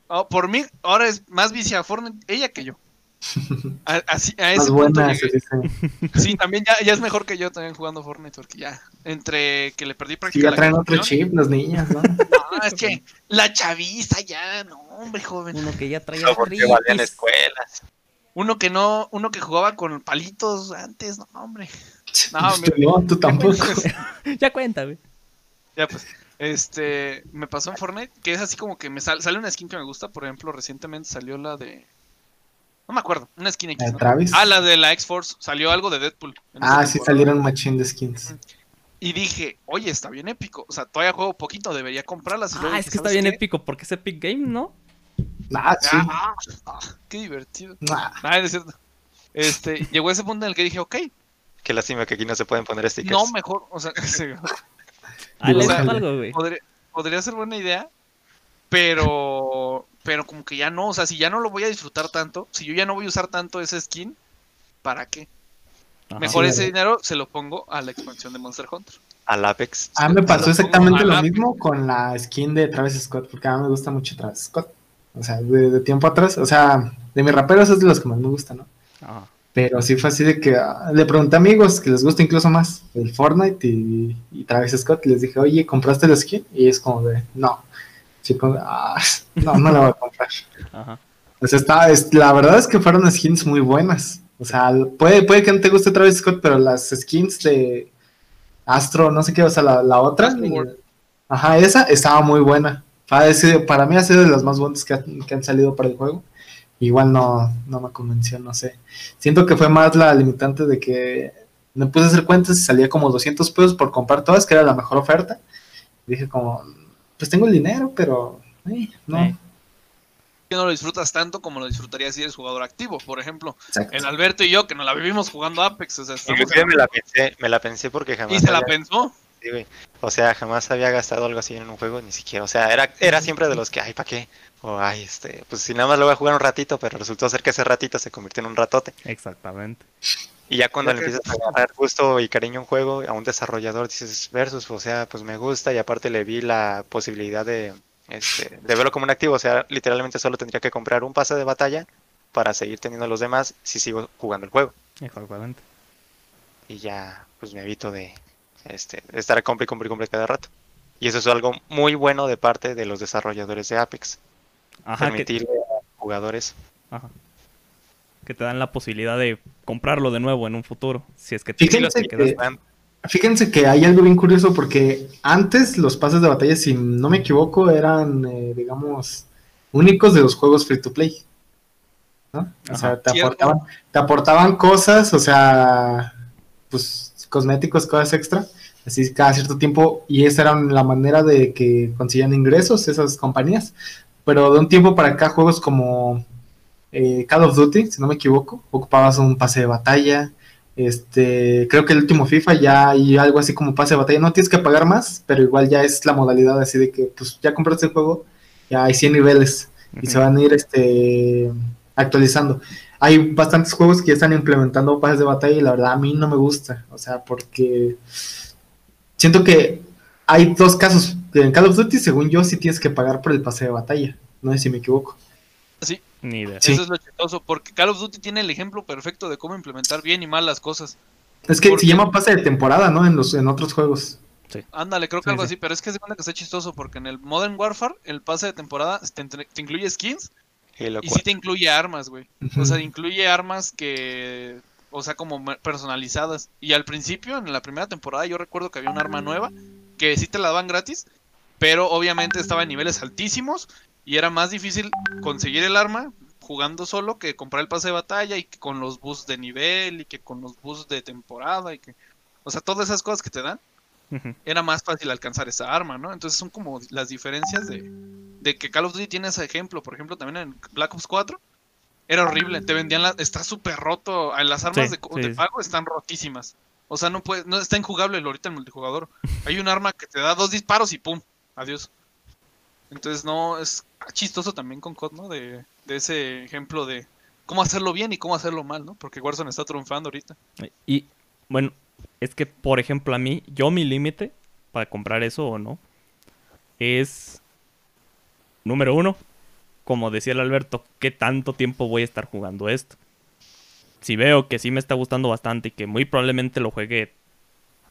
Oh, por mí, ahora es más vicia a Fortnite ella que yo. A, así, a ese punto buena, llegué. se dice. Sí, también ya, ya es mejor que yo también jugando Fortnite, porque ya, entre que le perdí Sí, práctica ya traen otro chip, los niños, ¿no? No, es que la chaviza ya, no, hombre, joven. Uno que ya traía No, porque valían artritis. escuelas. Uno que no, uno que jugaba con palitos antes, no, hombre. No, Tú no, tú tampoco. Ya cuenta, güey. Ya pues, este, me pasó en Fortnite, que es así como que me sal- sale una skin que me gusta, por ejemplo, recientemente salió la de... No me acuerdo, una skin ¿La X. Travis? Ah, la de la X-Force, salió algo de Deadpool. Ah, sí temporada. salieron machine de skins. Y dije, oye, está bien épico, o sea, todavía juego poquito, debería comprarlas. Y luego Ah, es dije, que está ¿sabes bien qué? épico porque es Epic Game, ¿no? Ah, sí. Ah, ah, qué divertido. Ah, Ah, es cierto. Este, llegó ese punto en el que dije, ok, Qué lástima que aquí no se pueden poner stickers. no mejor, o sea, sí, Ah, le Dibújale. algo, güey. podría, podría ser buena idea, pero, pero como que ya no, o sea, si ya no lo voy a disfrutar tanto, si yo ya no voy a usar tanto ese skin, ¿para qué? Ajá. Mejor Sí, ese vale. dinero se lo pongo a la expansión de Monster Hunter. Al Apex. Ah, me pasó exactamente lo mismo con la skin de Travis Scott, porque a mí me gusta mucho Travis Scott. O sea, de, de tiempo atrás, o sea, de mis raperos es de los que más me gustan, ¿no? Ajá. Pero sí fue así de que ah, le pregunté a amigos que les gusta incluso más el Fortnite y, y Travis Scott. Y les dije, oye, ¿compraste la skin? Y es como de, no. Chico, ah, no, no la voy a comprar. Ajá. O sea, está, es, la verdad es que fueron skins muy buenas. O sea, puede, puede que no te guste Travis Scott, pero las skins de Astro, no sé qué, o sea, la, la otra. World. Ajá, esa estaba muy buena. Para, para mí ha sido de las más buenas que, han- que han salido para el juego. Igual no, no me convenció, no sé. Siento que fue más la limitante de que me puse a hacer cuentas y salía como 200 pesos por comprar todas, que era la mejor oferta. Dije como, pues tengo el dinero, pero eh, no. Eh. Que no lo disfrutas tanto como lo disfrutarías si eres jugador activo, por ejemplo. Exacto. El Alberto y yo, que nos la vivimos jugando Apex, o sea, Inclusive me la pensé, me la pensé porque jamás y se la pensó. sí, güey. O sea, jamás había gastado algo así en un juego, ni siquiera. O sea, era, era siempre de los que, ay, ¿para qué? O, ay, este, pues si nada más lo voy a jugar un ratito, pero resultó ser que ese ratito se convirtió en un ratote. Exactamente. Y ya cuando Ya le que- empiezas a agarrar gusto y cariño a un juego, a un desarrollador, dices versus, o sea, pues me gusta y aparte le vi la posibilidad de, este, de verlo como un activo, o sea, literalmente solo tendría que comprar un pase de batalla para seguir teniendo los demás si sigo jugando el juego. Exactamente. Y ya, pues me evito de, este, de estar a compra y compra y compra cada rato. Y eso es algo muy bueno de parte de los desarrolladores de Apex. Ajá, que, permitirle a jugadores ajá. Que te dan la posibilidad de comprarlo de nuevo en un futuro. Si es que Fíjense te quedas- que- Fíjense que hay algo bien curioso porque antes los pases de batalla, si no me equivoco, eran, eh, digamos, únicos de los juegos free to play. ¿no? O Ajá. sea, te aportaban, te aportaban cosas, o sea, pues cosméticos, cosas extra, así cada cierto tiempo, y esa era la manera de que consiguieran ingresos esas compañías. Pero de un tiempo para acá, juegos como eh, Call of Duty, si no me equivoco, ocupabas un pase de batalla. Este, creo que el último FIFA ya hay algo así como pase de batalla. No tienes que pagar más, pero igual ya es la modalidad así de que pues ya compraste el juego, ya hay 100 niveles y se van a ir este actualizando. Hay bastantes juegos que ya están implementando pases de batalla y la verdad a mí no me gusta, o sea, porque siento que hay dos casos. En Call of Duty, según yo, sí tienes que pagar por el pase de batalla. No sé si me equivoco. Ni idea. Sí. Eso es lo chistoso, porque Call of Duty tiene el ejemplo perfecto de cómo implementar bien y mal las cosas. Es que ¿Por se llama pase de temporada, ¿no? En los en otros juegos. Ándale, creo que Sí, algo sí. así, pero es que se cuenta que está chistoso porque en el Modern Warfare el pase de temporada te, incluye skins Halo y 4. sí te incluye armas, güey. O sea, incluye armas que, o sea, como personalizadas. Y al principio, en la primera temporada, yo recuerdo que había un arma nueva que sí te la daban gratis, pero obviamente estaba en niveles altísimos y era más difícil conseguir el arma jugando solo que comprar el pase de batalla y que con los boosts de nivel y que con los boosts de temporada y que, o sea, todas esas cosas que te dan era más fácil alcanzar esa arma, ¿no? Entonces son como las diferencias de, de que Call of Duty tiene ese ejemplo. Por ejemplo, también en Black Ops 4 era horrible. Te vendían la, está súper roto. Las armas Sí, de, sí, pago están rotísimas. O sea, no puede, no está injugable ahorita el multijugador. Hay un arma que te da dos disparos y pum, adiós. Entonces no, es chistoso también con COD, ¿no? De, de ese ejemplo de cómo hacerlo bien y cómo hacerlo mal, ¿no? Porque Warzone está triunfando ahorita. Y bueno, es que por ejemplo a mí, yo mi límite para comprar eso o no es número uno, como decía el Alberto, ¿qué tanto tiempo voy a estar jugando esto? Si veo que sí me está gustando bastante y que muy probablemente lo juegue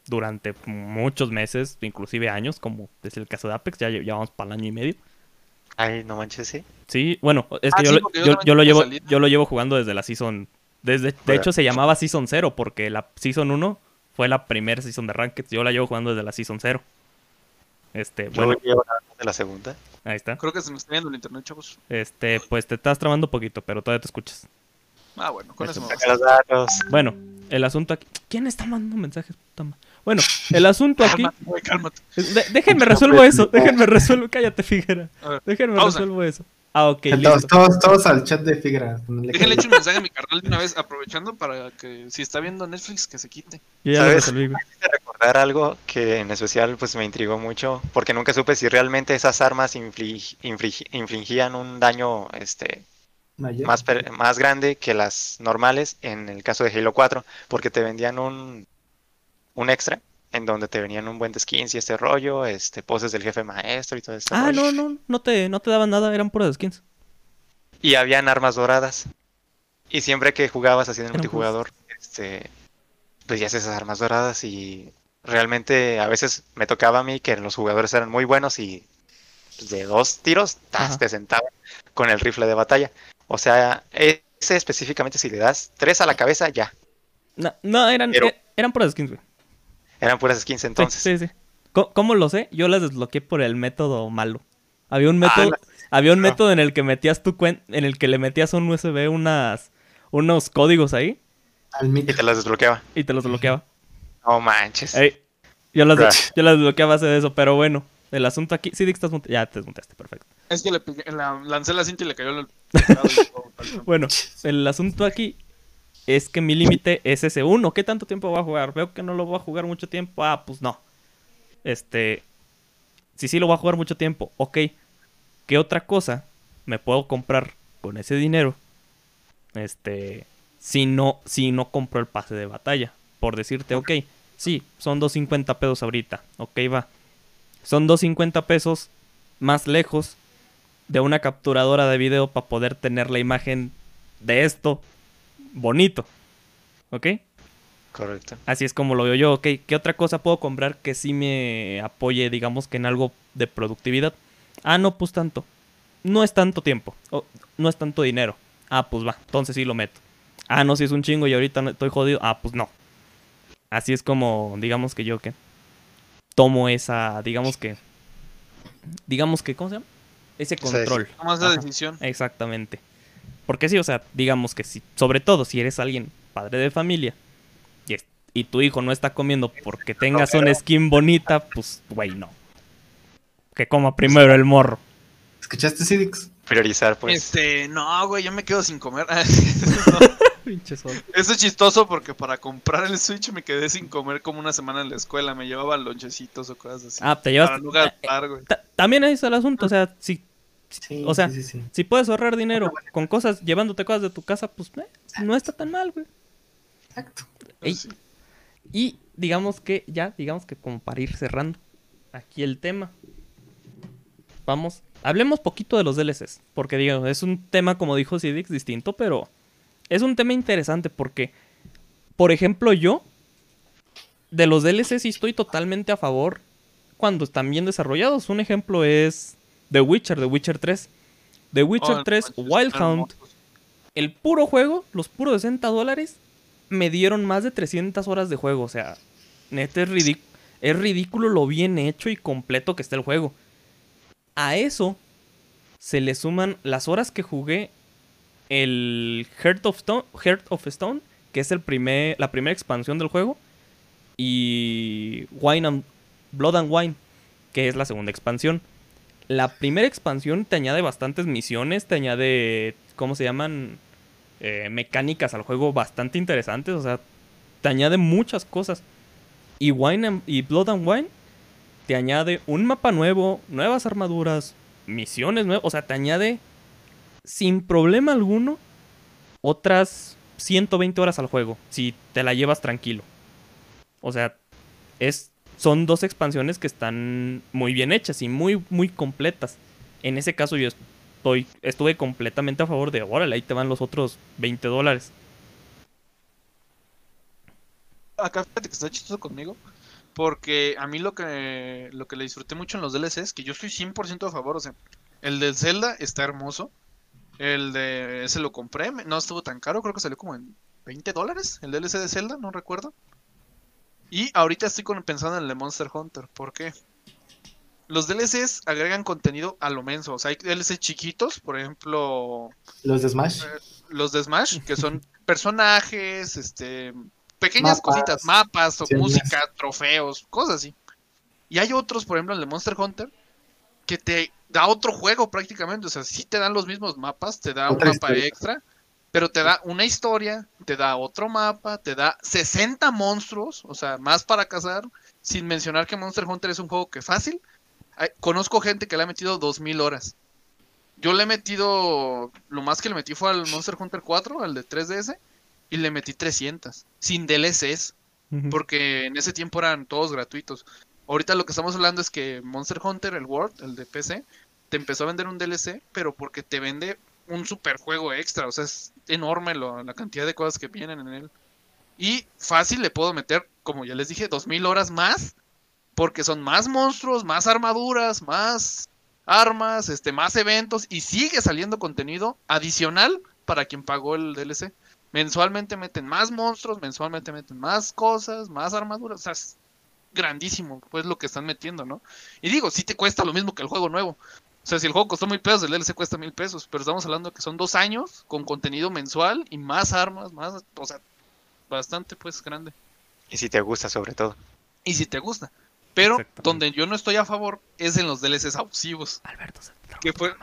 durante muchos meses, inclusive años, como es el caso de Apex, ya, ya vamos para el año y medio. Ay, no manches, sí. Sí, bueno, es que Ah, yo, sí, porque yo yo- yo lo llevo, salida. yo lo llevo jugando desde la season. Desde, de hecho, se llamaba Season 0 porque la Season 1 fue la primera season de Ranked. Yo la llevo jugando desde la Season 0. Este, Yo bueno, llevo nada más de la segunda. ahí está. Creo que se me está viendo el internet, chavos. Este, pues te estás trabando poquito, pero todavía te escuchas. Ah, bueno, con eso me los datos. Bueno, el asunto aquí. ¿Quién está mandando mensajes? Bueno, el asunto aquí. Cálmate, güey, cálmate. de- déjenme resuelvo eso. Déjenme resuelvo. Cállate, Figuera. Déjenme pausa. resuelvo eso. Ah, ok, todos, listo. todos, todos al chat de ponerle Déjenle hecho un mensaje a mi carnal de una vez, aprovechando para que si está viendo Netflix, que se quite. Yo ya lo ¿Sabes? Quise recordar algo que en especial pues me intrigó mucho, porque nunca supe si realmente esas armas inflig- inflig- infligían un daño este Mayor. más, más grande que las normales en el caso de Halo 4, porque te vendían un, un extra en donde te venían un buen de skins y este rollo, este poses del jefe maestro y todo este Ah, rollo. no, no, no te, no te daban nada, eran puras skins. Y habían armas doradas. Y siempre que jugabas así en el multijugador, este, pues ya esas armas doradas y realmente a veces me tocaba a mí que los jugadores eran muy buenos y pues, de dos tiros ¡tas! Te sentaban con el rifle de batalla. O sea, ese específicamente si le das tres a la cabeza ya. No, no eran, Pero- e- eran puras skins, güey. Eran puras skins entonces. Sí, sí. ¿Cómo lo sé? Yo las desbloqueé por el método malo. Había un método, la- había un ah. método en el que metías tu cuen- en el que le metías a un USB unas unos códigos ahí Al Y te las desbloqueaba. y te los bloqueaba. No manches. Ey, yo las yo las desbloqueaba hace de eso, pero bueno, el asunto aquí, sí, Dick, estás mute- ya te desmontaste, perfecto. Es que le pegué- la- lancé la cinta y le cayó el. Bueno, el asunto aquí es que mi límite es ese uno. ¿Qué tanto tiempo voy a jugar? Veo que no lo voy a jugar mucho tiempo. Ah, pues no. Este. Si sí lo voy a jugar mucho tiempo, ok. ¿Qué otra cosa me puedo comprar con ese dinero? Este. si no, si no compró el pase de batalla. Por decirte, ok, sí, son 250 pesos ahorita, ok, va. Son 250 pesos más lejos de una capturadora de video para poder tener la imagen de esto bonito, ¿ok? Correcto. Así es como lo veo yo, ok. ¿Qué otra cosa puedo comprar que sí me apoye, digamos que en algo de productividad? Ah, no, pues tanto. No es tanto tiempo. no es tanto dinero. Ah, pues va. Entonces sí lo meto. Ah, no, si es un chingo y ahorita estoy jodido. Ah, pues no. Así es como, digamos que yo que tomo esa, digamos que, digamos que, ¿cómo se llama? Ese control. Tomas la Ajá. decisión. Exactamente. Porque sí, o sea, digamos que si, sobre todo si eres alguien padre de familia y, es- y tu hijo no está comiendo porque tengas una skin bonita, pues, güey, no. Que coma primero el morro. ¿Escuchaste, Cidix? Priorizar, pues. Este, no, güey, yo me quedo sin comer. Pinche sol. Eso es chistoso porque para comprar el Switch me quedé sin comer como una semana en la escuela. Me llevaba lonchecitos o cosas así. Ah, te llevas. para no gastar, güey. Ta- También ahí está el asunto, o sea, si, Sí, O sea, sí, sí, sí. si puedes ahorrar dinero con cosas, llevándote cosas de tu casa, pues eh, no está tan mal, güey. Exacto. Ey. Y digamos que ya, digamos que como para ir cerrando aquí el tema. Vamos, hablemos poquito de los DLCs, porque digo, es un tema como dijo Cidix distinto, pero es un tema interesante porque por ejemplo, yo de los DLCs sí estoy totalmente a favor cuando están bien desarrollados. Un ejemplo es The Witcher, The Witcher 3. The Witcher Oh, 3 manches, Wild Hunt el puro juego, los puros 60 dólares, me dieron más de 300 horas de juego. O sea, neta es, ridic- es ridículo lo bien hecho y completo que está el juego. A eso se le suman las horas que jugué el Heart of Stone, Heart of Stone que es el primer, la primera expansión del juego, y Wine and, Blood and Wine, que es la segunda expansión. La primera expansión te añade bastantes misiones, te añade, ¿cómo se llaman? Eh, mecánicas al juego bastante interesantes, o sea, te añade muchas cosas. Y, Wine y Blood and Wine te añade un mapa nuevo, nuevas armaduras, misiones nuevas, o sea, te añade sin problema alguno otras 120 horas al juego, si te la llevas tranquilo. O sea, es, son dos expansiones que están muy bien hechas y muy, muy completas. En ese caso yo estoy, estuve completamente a favor de, órale, ahí te van los otros 20 dólares. Acá fíjate que está chistoso conmigo. Porque a mí lo que, lo que le disfruté mucho en los DLCs, que yo estoy 100% a favor, o sea, el de Zelda está hermoso. El de ese lo compré, no estuvo tan caro, creo que salió como en 20 dólares el DLC de Zelda, no recuerdo. Y ahorita estoy pensando en el de Monster Hunter, ¿por qué? Los DLCs agregan contenido a lo menso, o sea, hay DLCs chiquitos, por ejemplo, Los de Smash. los de Smash, que son personajes, este, pequeñas Mapas. cositas, mapas, o Sí, música, trofeos, cosas así. Y hay otros, por ejemplo, el de Monster Hunter, que te da otro juego prácticamente, o sea, sí te dan los mismos mapas, te da Otra un mapa historia. extra, pero te da una historia, te da otro mapa, te da 60 monstruos, o sea, más para cazar, sin mencionar que Monster Hunter es un juego que fácil. Conozco gente que le ha metido 2000 horas. Yo le he metido, lo más que le metí fue al Monster Hunter 4, al de 3DS, y le metí 300, sin DLCs, porque en ese tiempo eran todos gratuitos. Ahorita lo que estamos hablando es que Monster Hunter, el World, el de PC, te empezó a vender un DLC, pero porque te vende un super juego extra, o sea, es enorme la cantidad de cosas que vienen en él. Y fácil le puedo meter, como ya les dije, 2000 horas más, porque son más monstruos, más armaduras, más armas, este, más eventos, y sigue saliendo contenido adicional para quien pagó el DLC. Mensualmente meten más monstruos, mensualmente meten más cosas, más armaduras, o sea, es grandísimo, pues lo que están metiendo, ¿no? Y digo, si te cuesta lo mismo que el juego nuevo. O sea, si el juego costó mil pesos, el DLC cuesta mil pesos, pero estamos hablando que son dos años con contenido mensual y más armas, más, o sea, bastante pues grande. Y si te gusta sobre todo. Y si te gusta. Pero donde yo no estoy a favor es en los DLCs abusivos. Alberto, se te trabó ¿Qué la fue?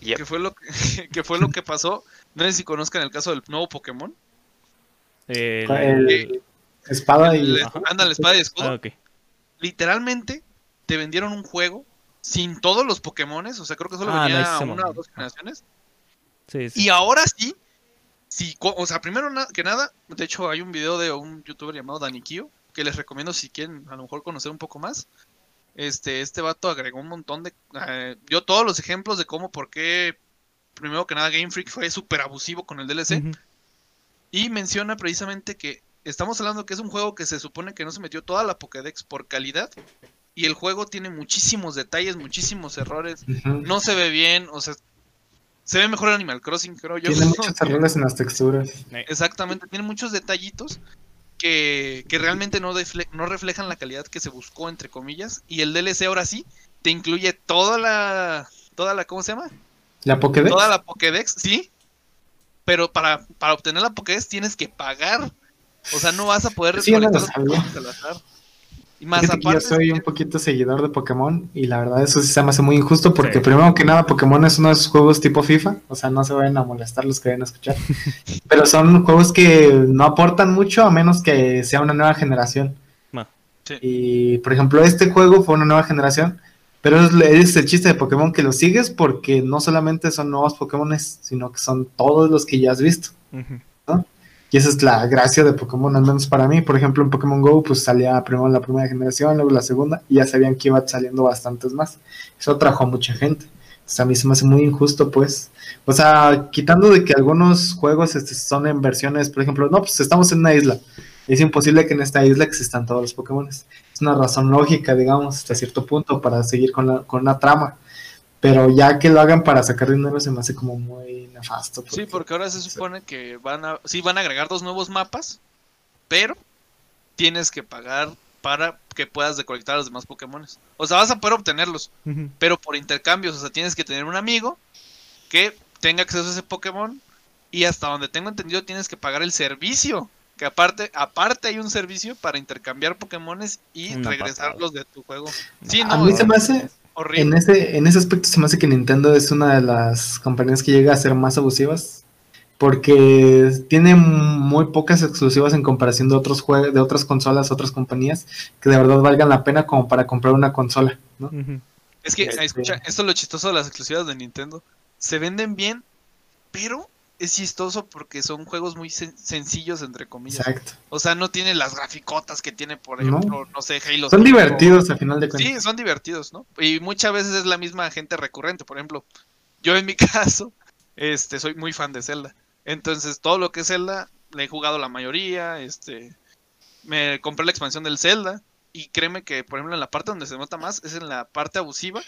Yep. Que fue lo que, que fue lo que pasó. No sé si conozcan el caso del nuevo Pokémon. El- El- espada y. Anda la espada y escudo. Ah. Literalmente te vendieron un juego sin todos los Pokémones. O sea, creo que solo Ah, venía una o dos generaciones. Sí, sí. Y ahora sí, co- o sea, primero que nada, de hecho hay un video de un youtuber llamado Danikio que les recomiendo si quieren a lo mejor conocer un poco más. Este, este vato agregó un montón de, eh, dio todos los ejemplos de cómo, por qué, primero que nada Game Freak fue súper abusivo con el DLC. Y menciona precisamente que estamos hablando que es un juego que se supone que no se metió toda la Pokédex por calidad. Y el juego tiene muchísimos detalles, muchísimos errores. No se ve bien, o sea, se ve mejor Animal Crossing, creo yo. Tiene muchos errores en las texturas. Exactamente, tiene muchos detallitos que, que realmente no, no reflejan la calidad que se buscó, entre comillas. Y el DLC ahora sí te incluye toda la. Toda la ¿Cómo se llama? ¿La Pokédex? Toda la Pokédex, sí. Pero para, para obtener la Pokédex tienes que pagar. O sea, no vas a poder Sí, yo no Y más yo soy un poquito seguidor de Pokémon y la verdad eso sí se me hace muy injusto porque Sí. primero que nada Pokémon es uno de esos juegos tipo FIFA, o sea, no se vayan a molestar los que vayan a escuchar, pero son juegos que no aportan mucho a menos que sea una nueva generación. Ma. Sí. Y por ejemplo este juego fue una nueva generación, pero es, es el chiste de Pokémon que lo sigues porque no solamente son nuevos Pokémon, sino que son todos los que ya has visto. Ujú. Y esa es la gracia de Pokémon, al menos para mí. Por ejemplo, en Pokémon Go, pues salía primero la primera generación, luego la segunda, y ya sabían que iba saliendo bastantes más. Eso atrajo a mucha gente. Sea, a mí se me hace muy injusto, pues. O sea, quitando de que algunos juegos este, son en versiones, por ejemplo, no, pues estamos en una isla. Es imposible que en esta isla existan todos los Pokémon. Es una razón lógica, digamos, hasta cierto punto, para seguir con, la, con una trama. Pero ya que lo hagan para sacar dinero se me hace como muy nefasto. Sí, porque ahora se supone que van a. Sí, van a agregar dos nuevos mapas. Pero tienes que pagar para que puedas recolectar a los demás Pokémones. O sea, vas a poder obtenerlos. Pero por intercambios. O sea, tienes que tener un amigo que tenga acceso a ese Pokémon. Y hasta donde tengo entendido, tienes que pagar el servicio. Que aparte, aparte hay un servicio para intercambiar Pokémones y Una regresarlos de tu juego. Sí, a no, mí es se me hace, horrible. En ese, en ese aspecto se me hace que Nintendo es una de las compañías que llega a ser más abusivas. Porque tiene muy pocas exclusivas en comparación de otros juegos, de otras consolas, otras compañías, que de verdad valgan la pena como para comprar una consola, ¿no? Es que, Este- escucha, esto es lo chistoso de las exclusivas de Nintendo. Se venden bien, pero es chistoso porque son juegos muy sen- sencillos, entre comillas. Exacto. O sea, no tiene las graficotas que tiene, por No. ejemplo, no, sé, Halo. Son 5. divertidos a final de cuentas. Sí, son divertidos, ¿no? Y muchas veces es la misma gente recurrente. Por ejemplo, yo en mi caso, este, soy muy fan de Zelda. Entonces, todo lo que es Zelda, le he jugado la mayoría. Este, me compré la expansión del Zelda. Y créeme que, por ejemplo, en la parte donde se nota más es en la parte abusiva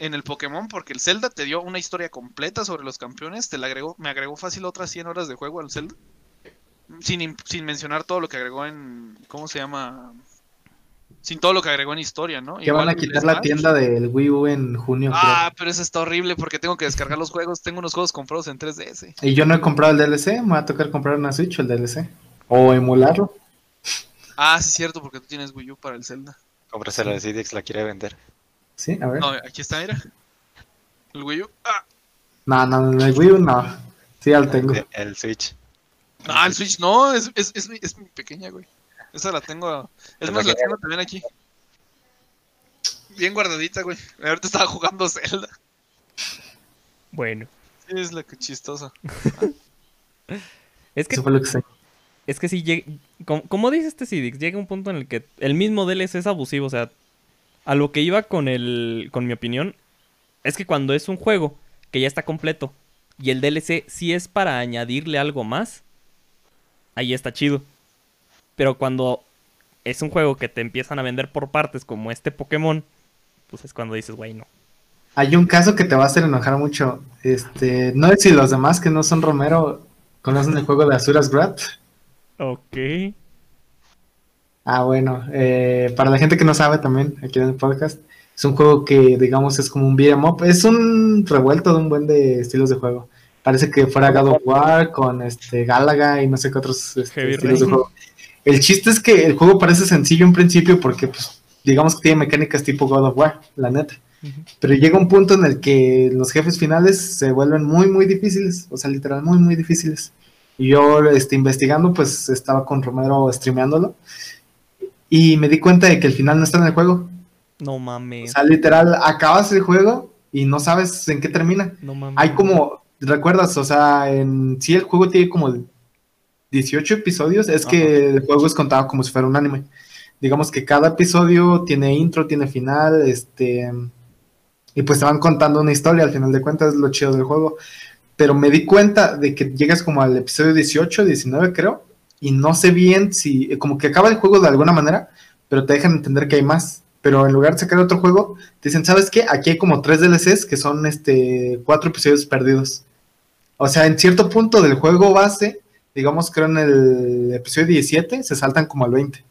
en el Pokémon, porque el Zelda te dio una historia completa sobre los campeones. Te la agregó, me agregó fácil otras 100 horas de juego al Zelda. Sin, sin mencionar todo lo que agregó en. ¿Cómo se llama? Sin todo lo que agregó en historia, ¿no? Que van a quitar la tienda del Wii U en junio. Ah, pero eso está horrible porque tengo que descargar los juegos. Tengo unos juegos comprados en 3DS. creo. Y yo no he comprado el DLC, me va a tocar comprar una Switch o el DLC. O emularlo. Ah, sí, es cierto, porque tú tienes Wii U para el Zelda. Cómprasela de Cidix, la quiere vender. Sí, a ver. No, aquí está, mira. El Wii U. Ah, No, no, no, el Wii U no. Sí, ya lo tengo. El, el Switch. no, el Switch no, es, es, es, mi- es mi pequeña, güey. Esa la tengo. Es más, la la tengo también aquí. Bien guardadita, güey. Ahorita estaba jugando Zelda. Bueno. Sí, es la que chistosa. Es que, Eso fue lo que sé. es que si llega. Como, como dice este Cidix, llega un punto en el que el mismo DLC es abusivo. O sea, a lo que iba con el. con mi opinión. Es que cuando es un juego que ya está completo. Y el DLC sí es para añadirle algo más. Ahí está chido. Pero cuando es un juego que te empiezan a vender por partes como este Pokémon. Pues es cuando dices, güey, no. Hay un caso que te va a hacer enojar mucho. Este, no sé si los demás que no son Romero conocen el juego de Azuras Wrath. Ok. Ah, bueno, eh, para la gente que no sabe también, aquí en el podcast, es un juego que, digamos, es como un beat'em up. Es un revuelto de un buen de estilos de juego. Parece que fuera God of War con este Galaga y no sé qué otros este, estilos de juego. El chiste es que el juego parece sencillo en principio porque, pues, digamos que tiene mecánicas tipo God of War, la neta. Pero llega un punto en el que los jefes finales se vuelven muy, muy difíciles. O sea, literal, muy, muy difíciles. Y yo, este, investigando, pues estaba con Romero streameándolo. Y me di cuenta de que el final no está en el juego. No O mames. sea, literal, acabas el juego y no sabes en qué termina. No mames. Hay como recuerdas, o sea, en sí el juego tiene como 18 episodios, es que el juego es contado como si fuera un anime. Digamos que cada episodio tiene intro, tiene final, este y pues te van contando una historia, al final de cuentas es lo chido del juego. Pero me di cuenta de que llegas como al episodio 18, 19 creo, y no sé bien si, como que acaba el juego de alguna manera, pero te dejan entender que hay más. Pero en lugar de sacar otro juego, te dicen, ¿sabes qué? Aquí hay como tres DLCs que son este cuatro episodios perdidos. O sea, en cierto punto del juego base, digamos creo en el episodio 17, se saltan como al 20.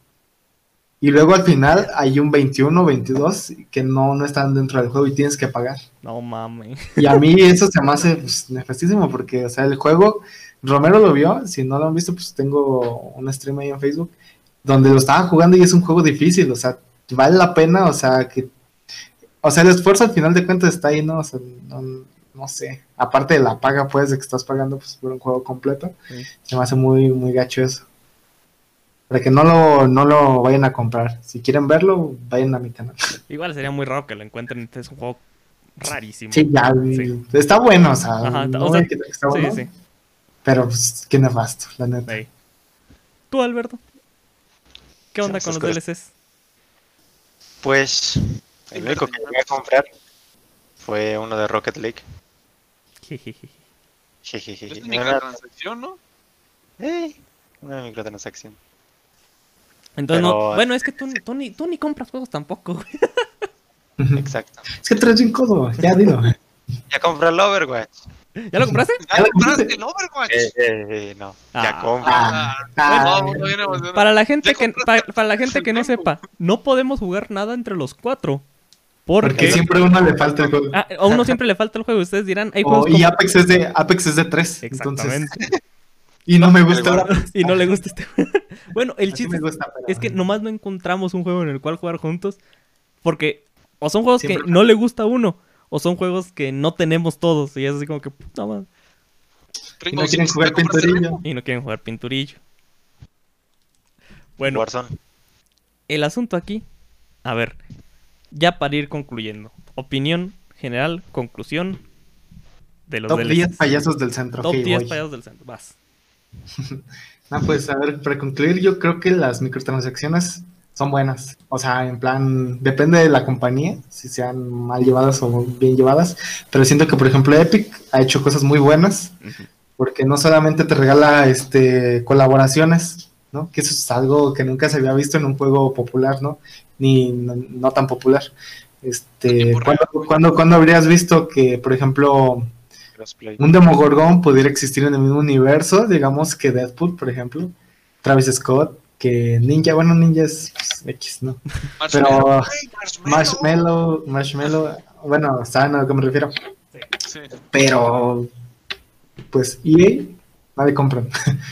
Y luego al final hay un 21, 22 que no, no están dentro del juego y tienes que pagar. No mames. Y a mí eso se me hace pues, nefastísimo porque, o sea, el juego, Romero lo vio, si no lo han visto, pues tengo un stream ahí en Facebook, donde lo estaba jugando y es un juego difícil, o sea, vale la pena, o sea, que, o sea, el esfuerzo al final de cuentas está ahí, ¿no? O sea, no, no sé, aparte de la paga, pues, de que estás pagando pues, por un juego completo, Sí. se me hace muy, muy gacho eso. Para que no lo, no lo vayan a comprar. Si quieren verlo, vayan a mi canal. Igual sería muy raro que lo encuentren. Este es un juego rarísimo. Sí, ya, Sí. está bueno, o sea, Ajá, no o sea, está Sí, bueno, sí. Pero pues, qué nefasto, la neta. Ey. ¿Tú, Alberto? ¿Qué onda con los cosas. DLCs? Pues el único que llegué a comprar fue uno de Rocket League. Es No era- microtransacción, ¿no? Eh, una microtransacción. Entonces, no, bueno, es que tú, ni- tú, ni, tú ni compras juegos tampoco, güey. Exacto. Es que traes bien codo, ya dilo. Ya compré el Overwatch. ¿Ya lo compraste? ¡Ah, compraste el Overwatch! Eh, eh, eh, no. Ah. Ya compré. Ah, Ah, ah. Para la gente Ya que para, para la gente que no sepa, no podemos jugar nada entre los cuatro. porque Porque siempre a uno le falta el juego. Ah, a uno siempre le falta el juego. Ustedes dirán, hay Oh, juegos y como- Apex es de Apex es de 3. Entonces, Exactamente. y no me gusta y no le gusta este juego. Bueno, el chiste me gusta, pero- es que nomás no encontramos un juego en el cual jugar juntos. Porque o son juegos Siempre que no le gusta a uno, o son juegos que no tenemos todos. Y es así como que puta madre. Y Ringo, no quieren ¿sí jugar pinturillo. Y no quieren jugar pinturillo. Bueno, Warzone. el asunto aquí. A ver, ya para ir concluyendo. Opinión general, conclusión de los Top DLCs. 10 payasos del centro. Top ok, 10 voy. payasos del centro. Vas. No, pues a ver, para concluir, yo creo que las microtransacciones son buenas. O sea, en plan, depende de la compañía, si sean mal llevadas o bien llevadas. Pero siento que, por ejemplo, Epic ha hecho cosas muy buenas, porque no solamente te regala este colaboraciones, ¿no? Que eso es algo que nunca se había visto en un juego popular, ¿no? Ni no, no tan popular. Este. ¿cuándo, cuándo, cuándo habrías visto que, por ejemplo, un Demogorgon pudiera existir en el mismo universo, digamos que Deadpool, por ejemplo, Travis Scott, que Ninja, bueno, Ninja es pues, X, ¿no? Marshmallow. Pero Marshmallow. Marshmallow, bueno, saben a lo que me refiero, Sí. pero pues EA, nadie compran.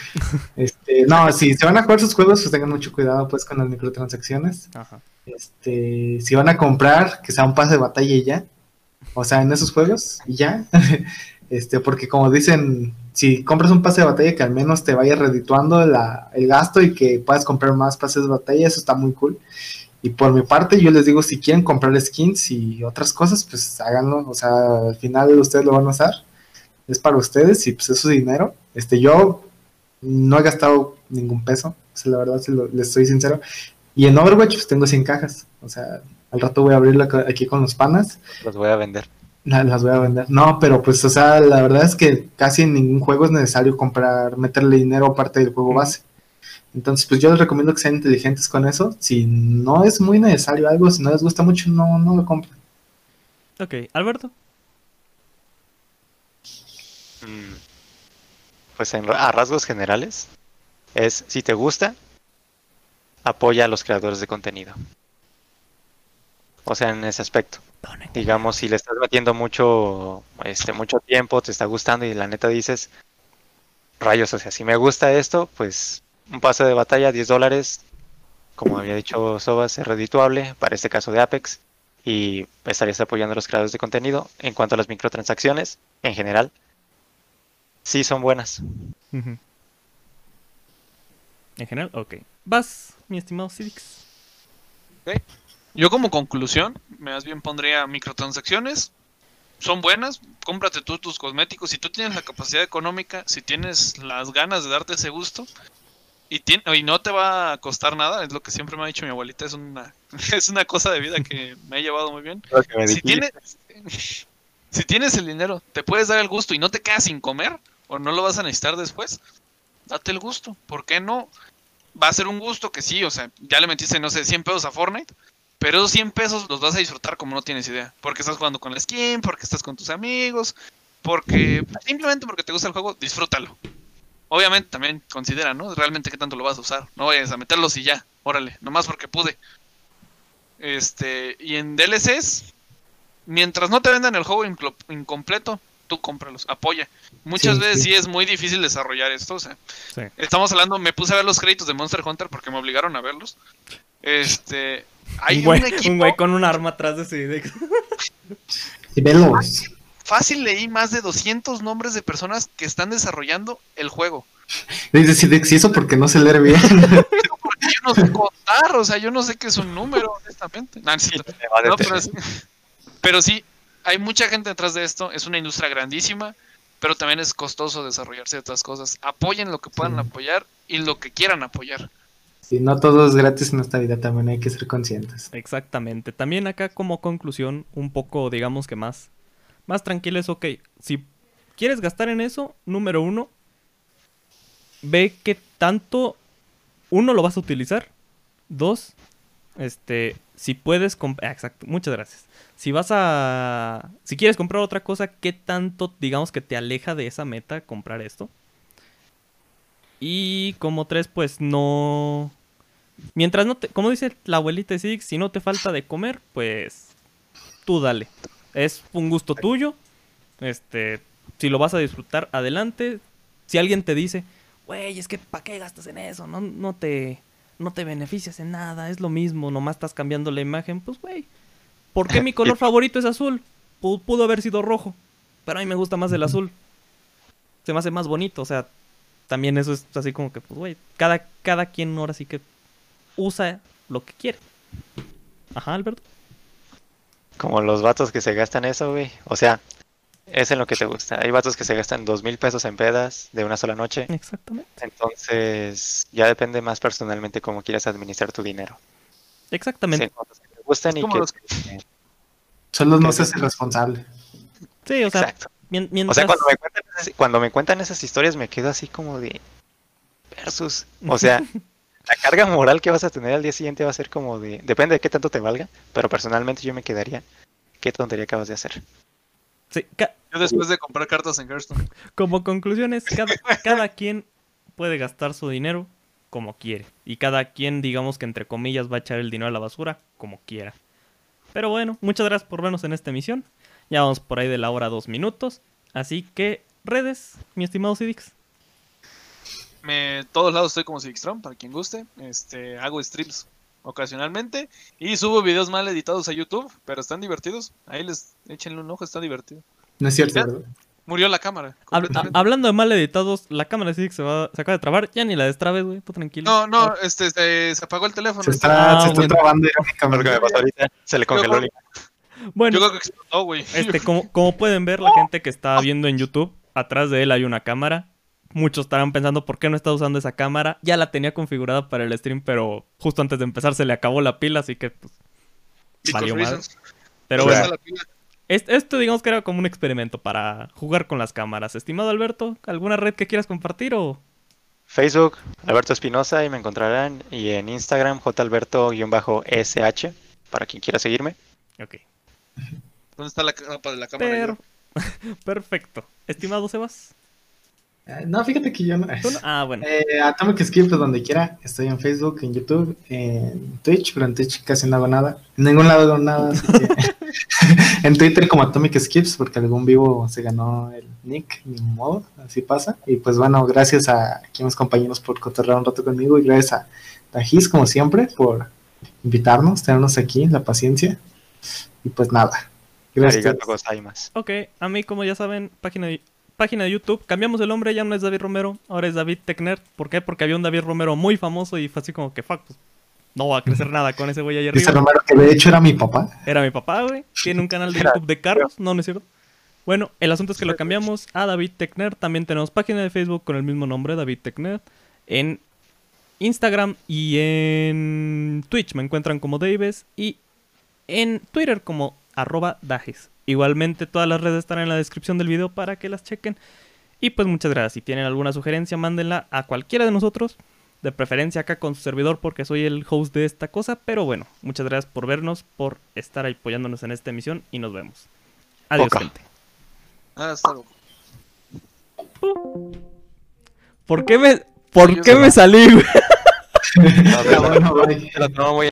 este, no, si se van a jugar sus juegos, pues tengan mucho cuidado pues con las microtransacciones. Ajá. Este, si van a comprar, que sea un pase de batalla y ya. O sea, en esos juegos y ya. este, porque como dicen, si compras un pase de batalla que al menos te vaya redituando la- el gasto y que puedas comprar más pases de batalla, eso está muy cool. Y por mi parte, yo les digo, si quieren comprar skins y otras cosas, pues háganlo. O sea, al final ustedes lo van a usar. Es para ustedes y pues es su dinero. Este, yo no he gastado ningún peso. La verdad, si lo- les soy sincero. Y en Overwatch pues tengo 100 cajas. O sea, al rato voy a abrirla aquí con los panas. Los voy a vender. La- Las voy a vender. No, pero pues, o sea, la verdad es que casi en ningún juego es necesario comprar, meterle dinero aparte del juego base. Entonces, pues yo les recomiendo que sean inteligentes con eso. Si no es muy necesario algo, si no les gusta mucho, no, no lo compren. Ok, Alberto. Mm, Pues en, a rasgos generales, es si te gusta, apoya a los creadores de contenido. O sea, en ese aspecto. Digamos, si le estás metiendo mucho, este, mucho tiempo, te está gustando y la neta dices, rayos, o sea, si me gusta esto, pues un pase de batalla, 10 dólares, como había dicho Sobas, es redituable para este caso de Apex y estarías apoyando a los creadores de contenido. En cuanto a las microtransacciones, en general, sí son buenas. En general, ok. Vas, mi estimado Cidix. Yo como conclusión, más bien pondría microtransacciones. son buenas, cómprate tú tus cosméticos. Si tú tienes la capacidad económica, si tienes las ganas de darte ese gusto, y, tiene, y no te va a costar nada, es lo que siempre me ha dicho mi abuelita, es una, es una cosa de vida que me ha llevado muy bien. Si tienes, si tienes el dinero, te puedes dar el gusto y no te quedas sin comer, o no lo vas a necesitar después, date el gusto. ¿Por qué no? Va a ser un gusto que sí, o sea, ya le metiste, no sé, 100 pesos a Fortnite, pero esos 100 pesos los vas a disfrutar como no tienes idea. Porque estás jugando con la skin, porque estás con tus amigos, porque simplemente porque te gusta el juego, disfrútalo. Obviamente también considera, ¿no? Realmente qué tanto lo vas a usar. No vayas a meterlos y ya, órale, nomás porque pude. Este, y en DLCs, mientras no te vendan el juego incompleto, tú cómpralos, apoya. Muchas Sí, veces sí. sí es muy difícil desarrollar esto, o sea, Sí. estamos hablando, me puse a ver los créditos de Monster Hunter porque me obligaron a verlos. Este, hay un, güey, un equipo, un güey con un arma atrás de sí. Y velos. fácil leí más de 200 nombres de personas que están desarrollando el juego. Dice, si, si eso porque no se leer bien. Porque yo no sé contar, o sea, yo no sé qué es un número, honestamente. No, No, pero, sí, pero sí, hay mucha gente detrás de esto, es una industria grandísima, pero también es costoso desarrollar ciertas cosas. Apoyen lo que puedan Sí. apoyar y lo que quieran apoyar. Si no todo es gratis en esta vida, también hay que ser conscientes. Exactamente. También acá como conclusión, un poco, digamos que más, más tranquilo es, ok, si quieres gastar en eso, número uno, ve qué tanto, uno, lo vas a utilizar, dos, este, si puedes comprar, exacto, muchas gracias. Si vas a, si quieres comprar otra cosa, qué tanto, digamos que te aleja de esa meta comprar esto. Y como tres, pues no, Mientras no te, como dice la abuelita Six, si no te falta de comer, pues tú dale. Es un gusto tuyo. Este, si lo vas a disfrutar, adelante. Si alguien te dice, güey, es que ¿para qué gastas en eso? No, no te, no te beneficias en nada, es lo mismo, nomás estás cambiando la imagen. Pues, güey, ¿por qué mi color favorito es azul? Pu- pudo haber sido rojo, pero a mí me gusta más el azul. Se me hace más bonito, o sea, también eso es así como que, pues, güey, cada, cada quien ahora sí que usa lo que quiere. Ajá, Alberto. Como los vatos que se gastan eso, güey. O sea, es en lo que te gusta. Hay vatos que se gastan dos mil pesos en pedas de una sola noche. Exactamente. Entonces, ya depende más personalmente cómo quieras administrar tu dinero. Exactamente. Sí, que te gustan y que... los- Solo no Ok. se hace responsable. Sí, o sea, Exacto. mien- O mientras... sea, cuando me, esas, cuando me cuentan esas historias me quedo así como de... Versus. O sea, la carga moral que vas a tener al día siguiente va a ser como de... Depende de qué tanto te valga, pero personalmente yo me quedaría... ¿Qué tontería acabas de hacer? sí, ca- Yo después de comprar cartas en Hearthstone. como conclusiones, cada, cada quien puede gastar su dinero como quiere. Y cada quien, digamos que entre comillas, va a echar el dinero a la basura como quiera. Pero bueno, muchas gracias por vernos en esta emisión. Ya vamos por ahí de la hora dos minutos. Así que, redes, mi estimado Sidix. Me, todos lados estoy como Sigstrom, para quien guste. Este, hago streams ocasionalmente y subo videos mal editados a YouTube, pero están divertidos. Ahí les échenle un ojo, está divertido. No es cierto. Murió la cámara. Hab- completamente. a- hablando de mal editados, la cámara de Sidix se, va, se acaba de trabar. Ya ni la destrabes, güey. Tú tranquilo. No, no, este, este, se apagó el teléfono. Se está, Ah, se está bueno. trabando que irónicamente. me pasó ahorita, se le congeló. Bueno, Yo creo que explotó, güey. Este, como, como pueden ver, la gente que está viendo en YouTube, atrás de él hay una cámara. Muchos estarán pensando por qué no está usando esa cámara. Ya la tenía configurada para el stream, pero justo antes de empezar se le acabó la pila, así que pues, Because valió madre. reasons. Pero bueno, la pila. es- esto digamos que era como un experimento para jugar con las cámaras. Estimado Alberto, ¿alguna red que quieras compartir o...? Facebook, Alberto Espinosa, y me encontrarán. Y en Instagram, jalberto-sh, para quien quiera seguirme. Ok, ¿Dónde está la capa de la cámara? pero... Perfecto. Estimado Sebas. Eh, No, fíjate que yo no. ¿tú no? Ah, bueno. Eh, Atomic Skip, donde quiera. Estoy en Facebook, en YouTube, en Twitch, pero en Twitch casi no hago nada. En ningún lado hago nada. así que- en Twitter como Atomic Skips, porque algún vivo se ganó el nick, ni modo, así pasa. Y pues bueno, gracias a aquí a mis compañeros por cotorrear un rato conmigo y gracias a Tajis, como siempre, por invitarnos, tenernos aquí, la paciencia. Y pues nada. Gracias. Ok, a mí, como ya saben, página de, página de YouTube. Cambiamos el nombre, ya no es David Romero, ahora es David Tecner. ¿Por qué? Porque había un David Romero muy famoso y fue así como que, fuck, pues, no va a crecer nada con ese güey Dice arriba. Romero que de hecho era mi papá. Era mi papá, güey. Tiene un canal de YouTube de carros, no, no es cierto. Bueno, el asunto es que lo cambiamos a David Tecner. También tenemos página de Facebook con el mismo nombre, David Tecner. En Instagram y en Twitch me encuentran como Davis y en Twitter como arroba Dajes. Igualmente todas las redes están en la descripción del video para que las chequen. Y pues muchas gracias. Si tienen alguna sugerencia, mándenla a cualquiera de nosotros. De preferencia acá con su servidor porque soy el host de esta cosa. Pero bueno, muchas gracias por vernos, por estar apoyándonos en esta emisión y nos vemos. Adiós, Oca. gente. Hasta luego. ¿Por qué me, por qué me salí, güey? No, Ya, bueno,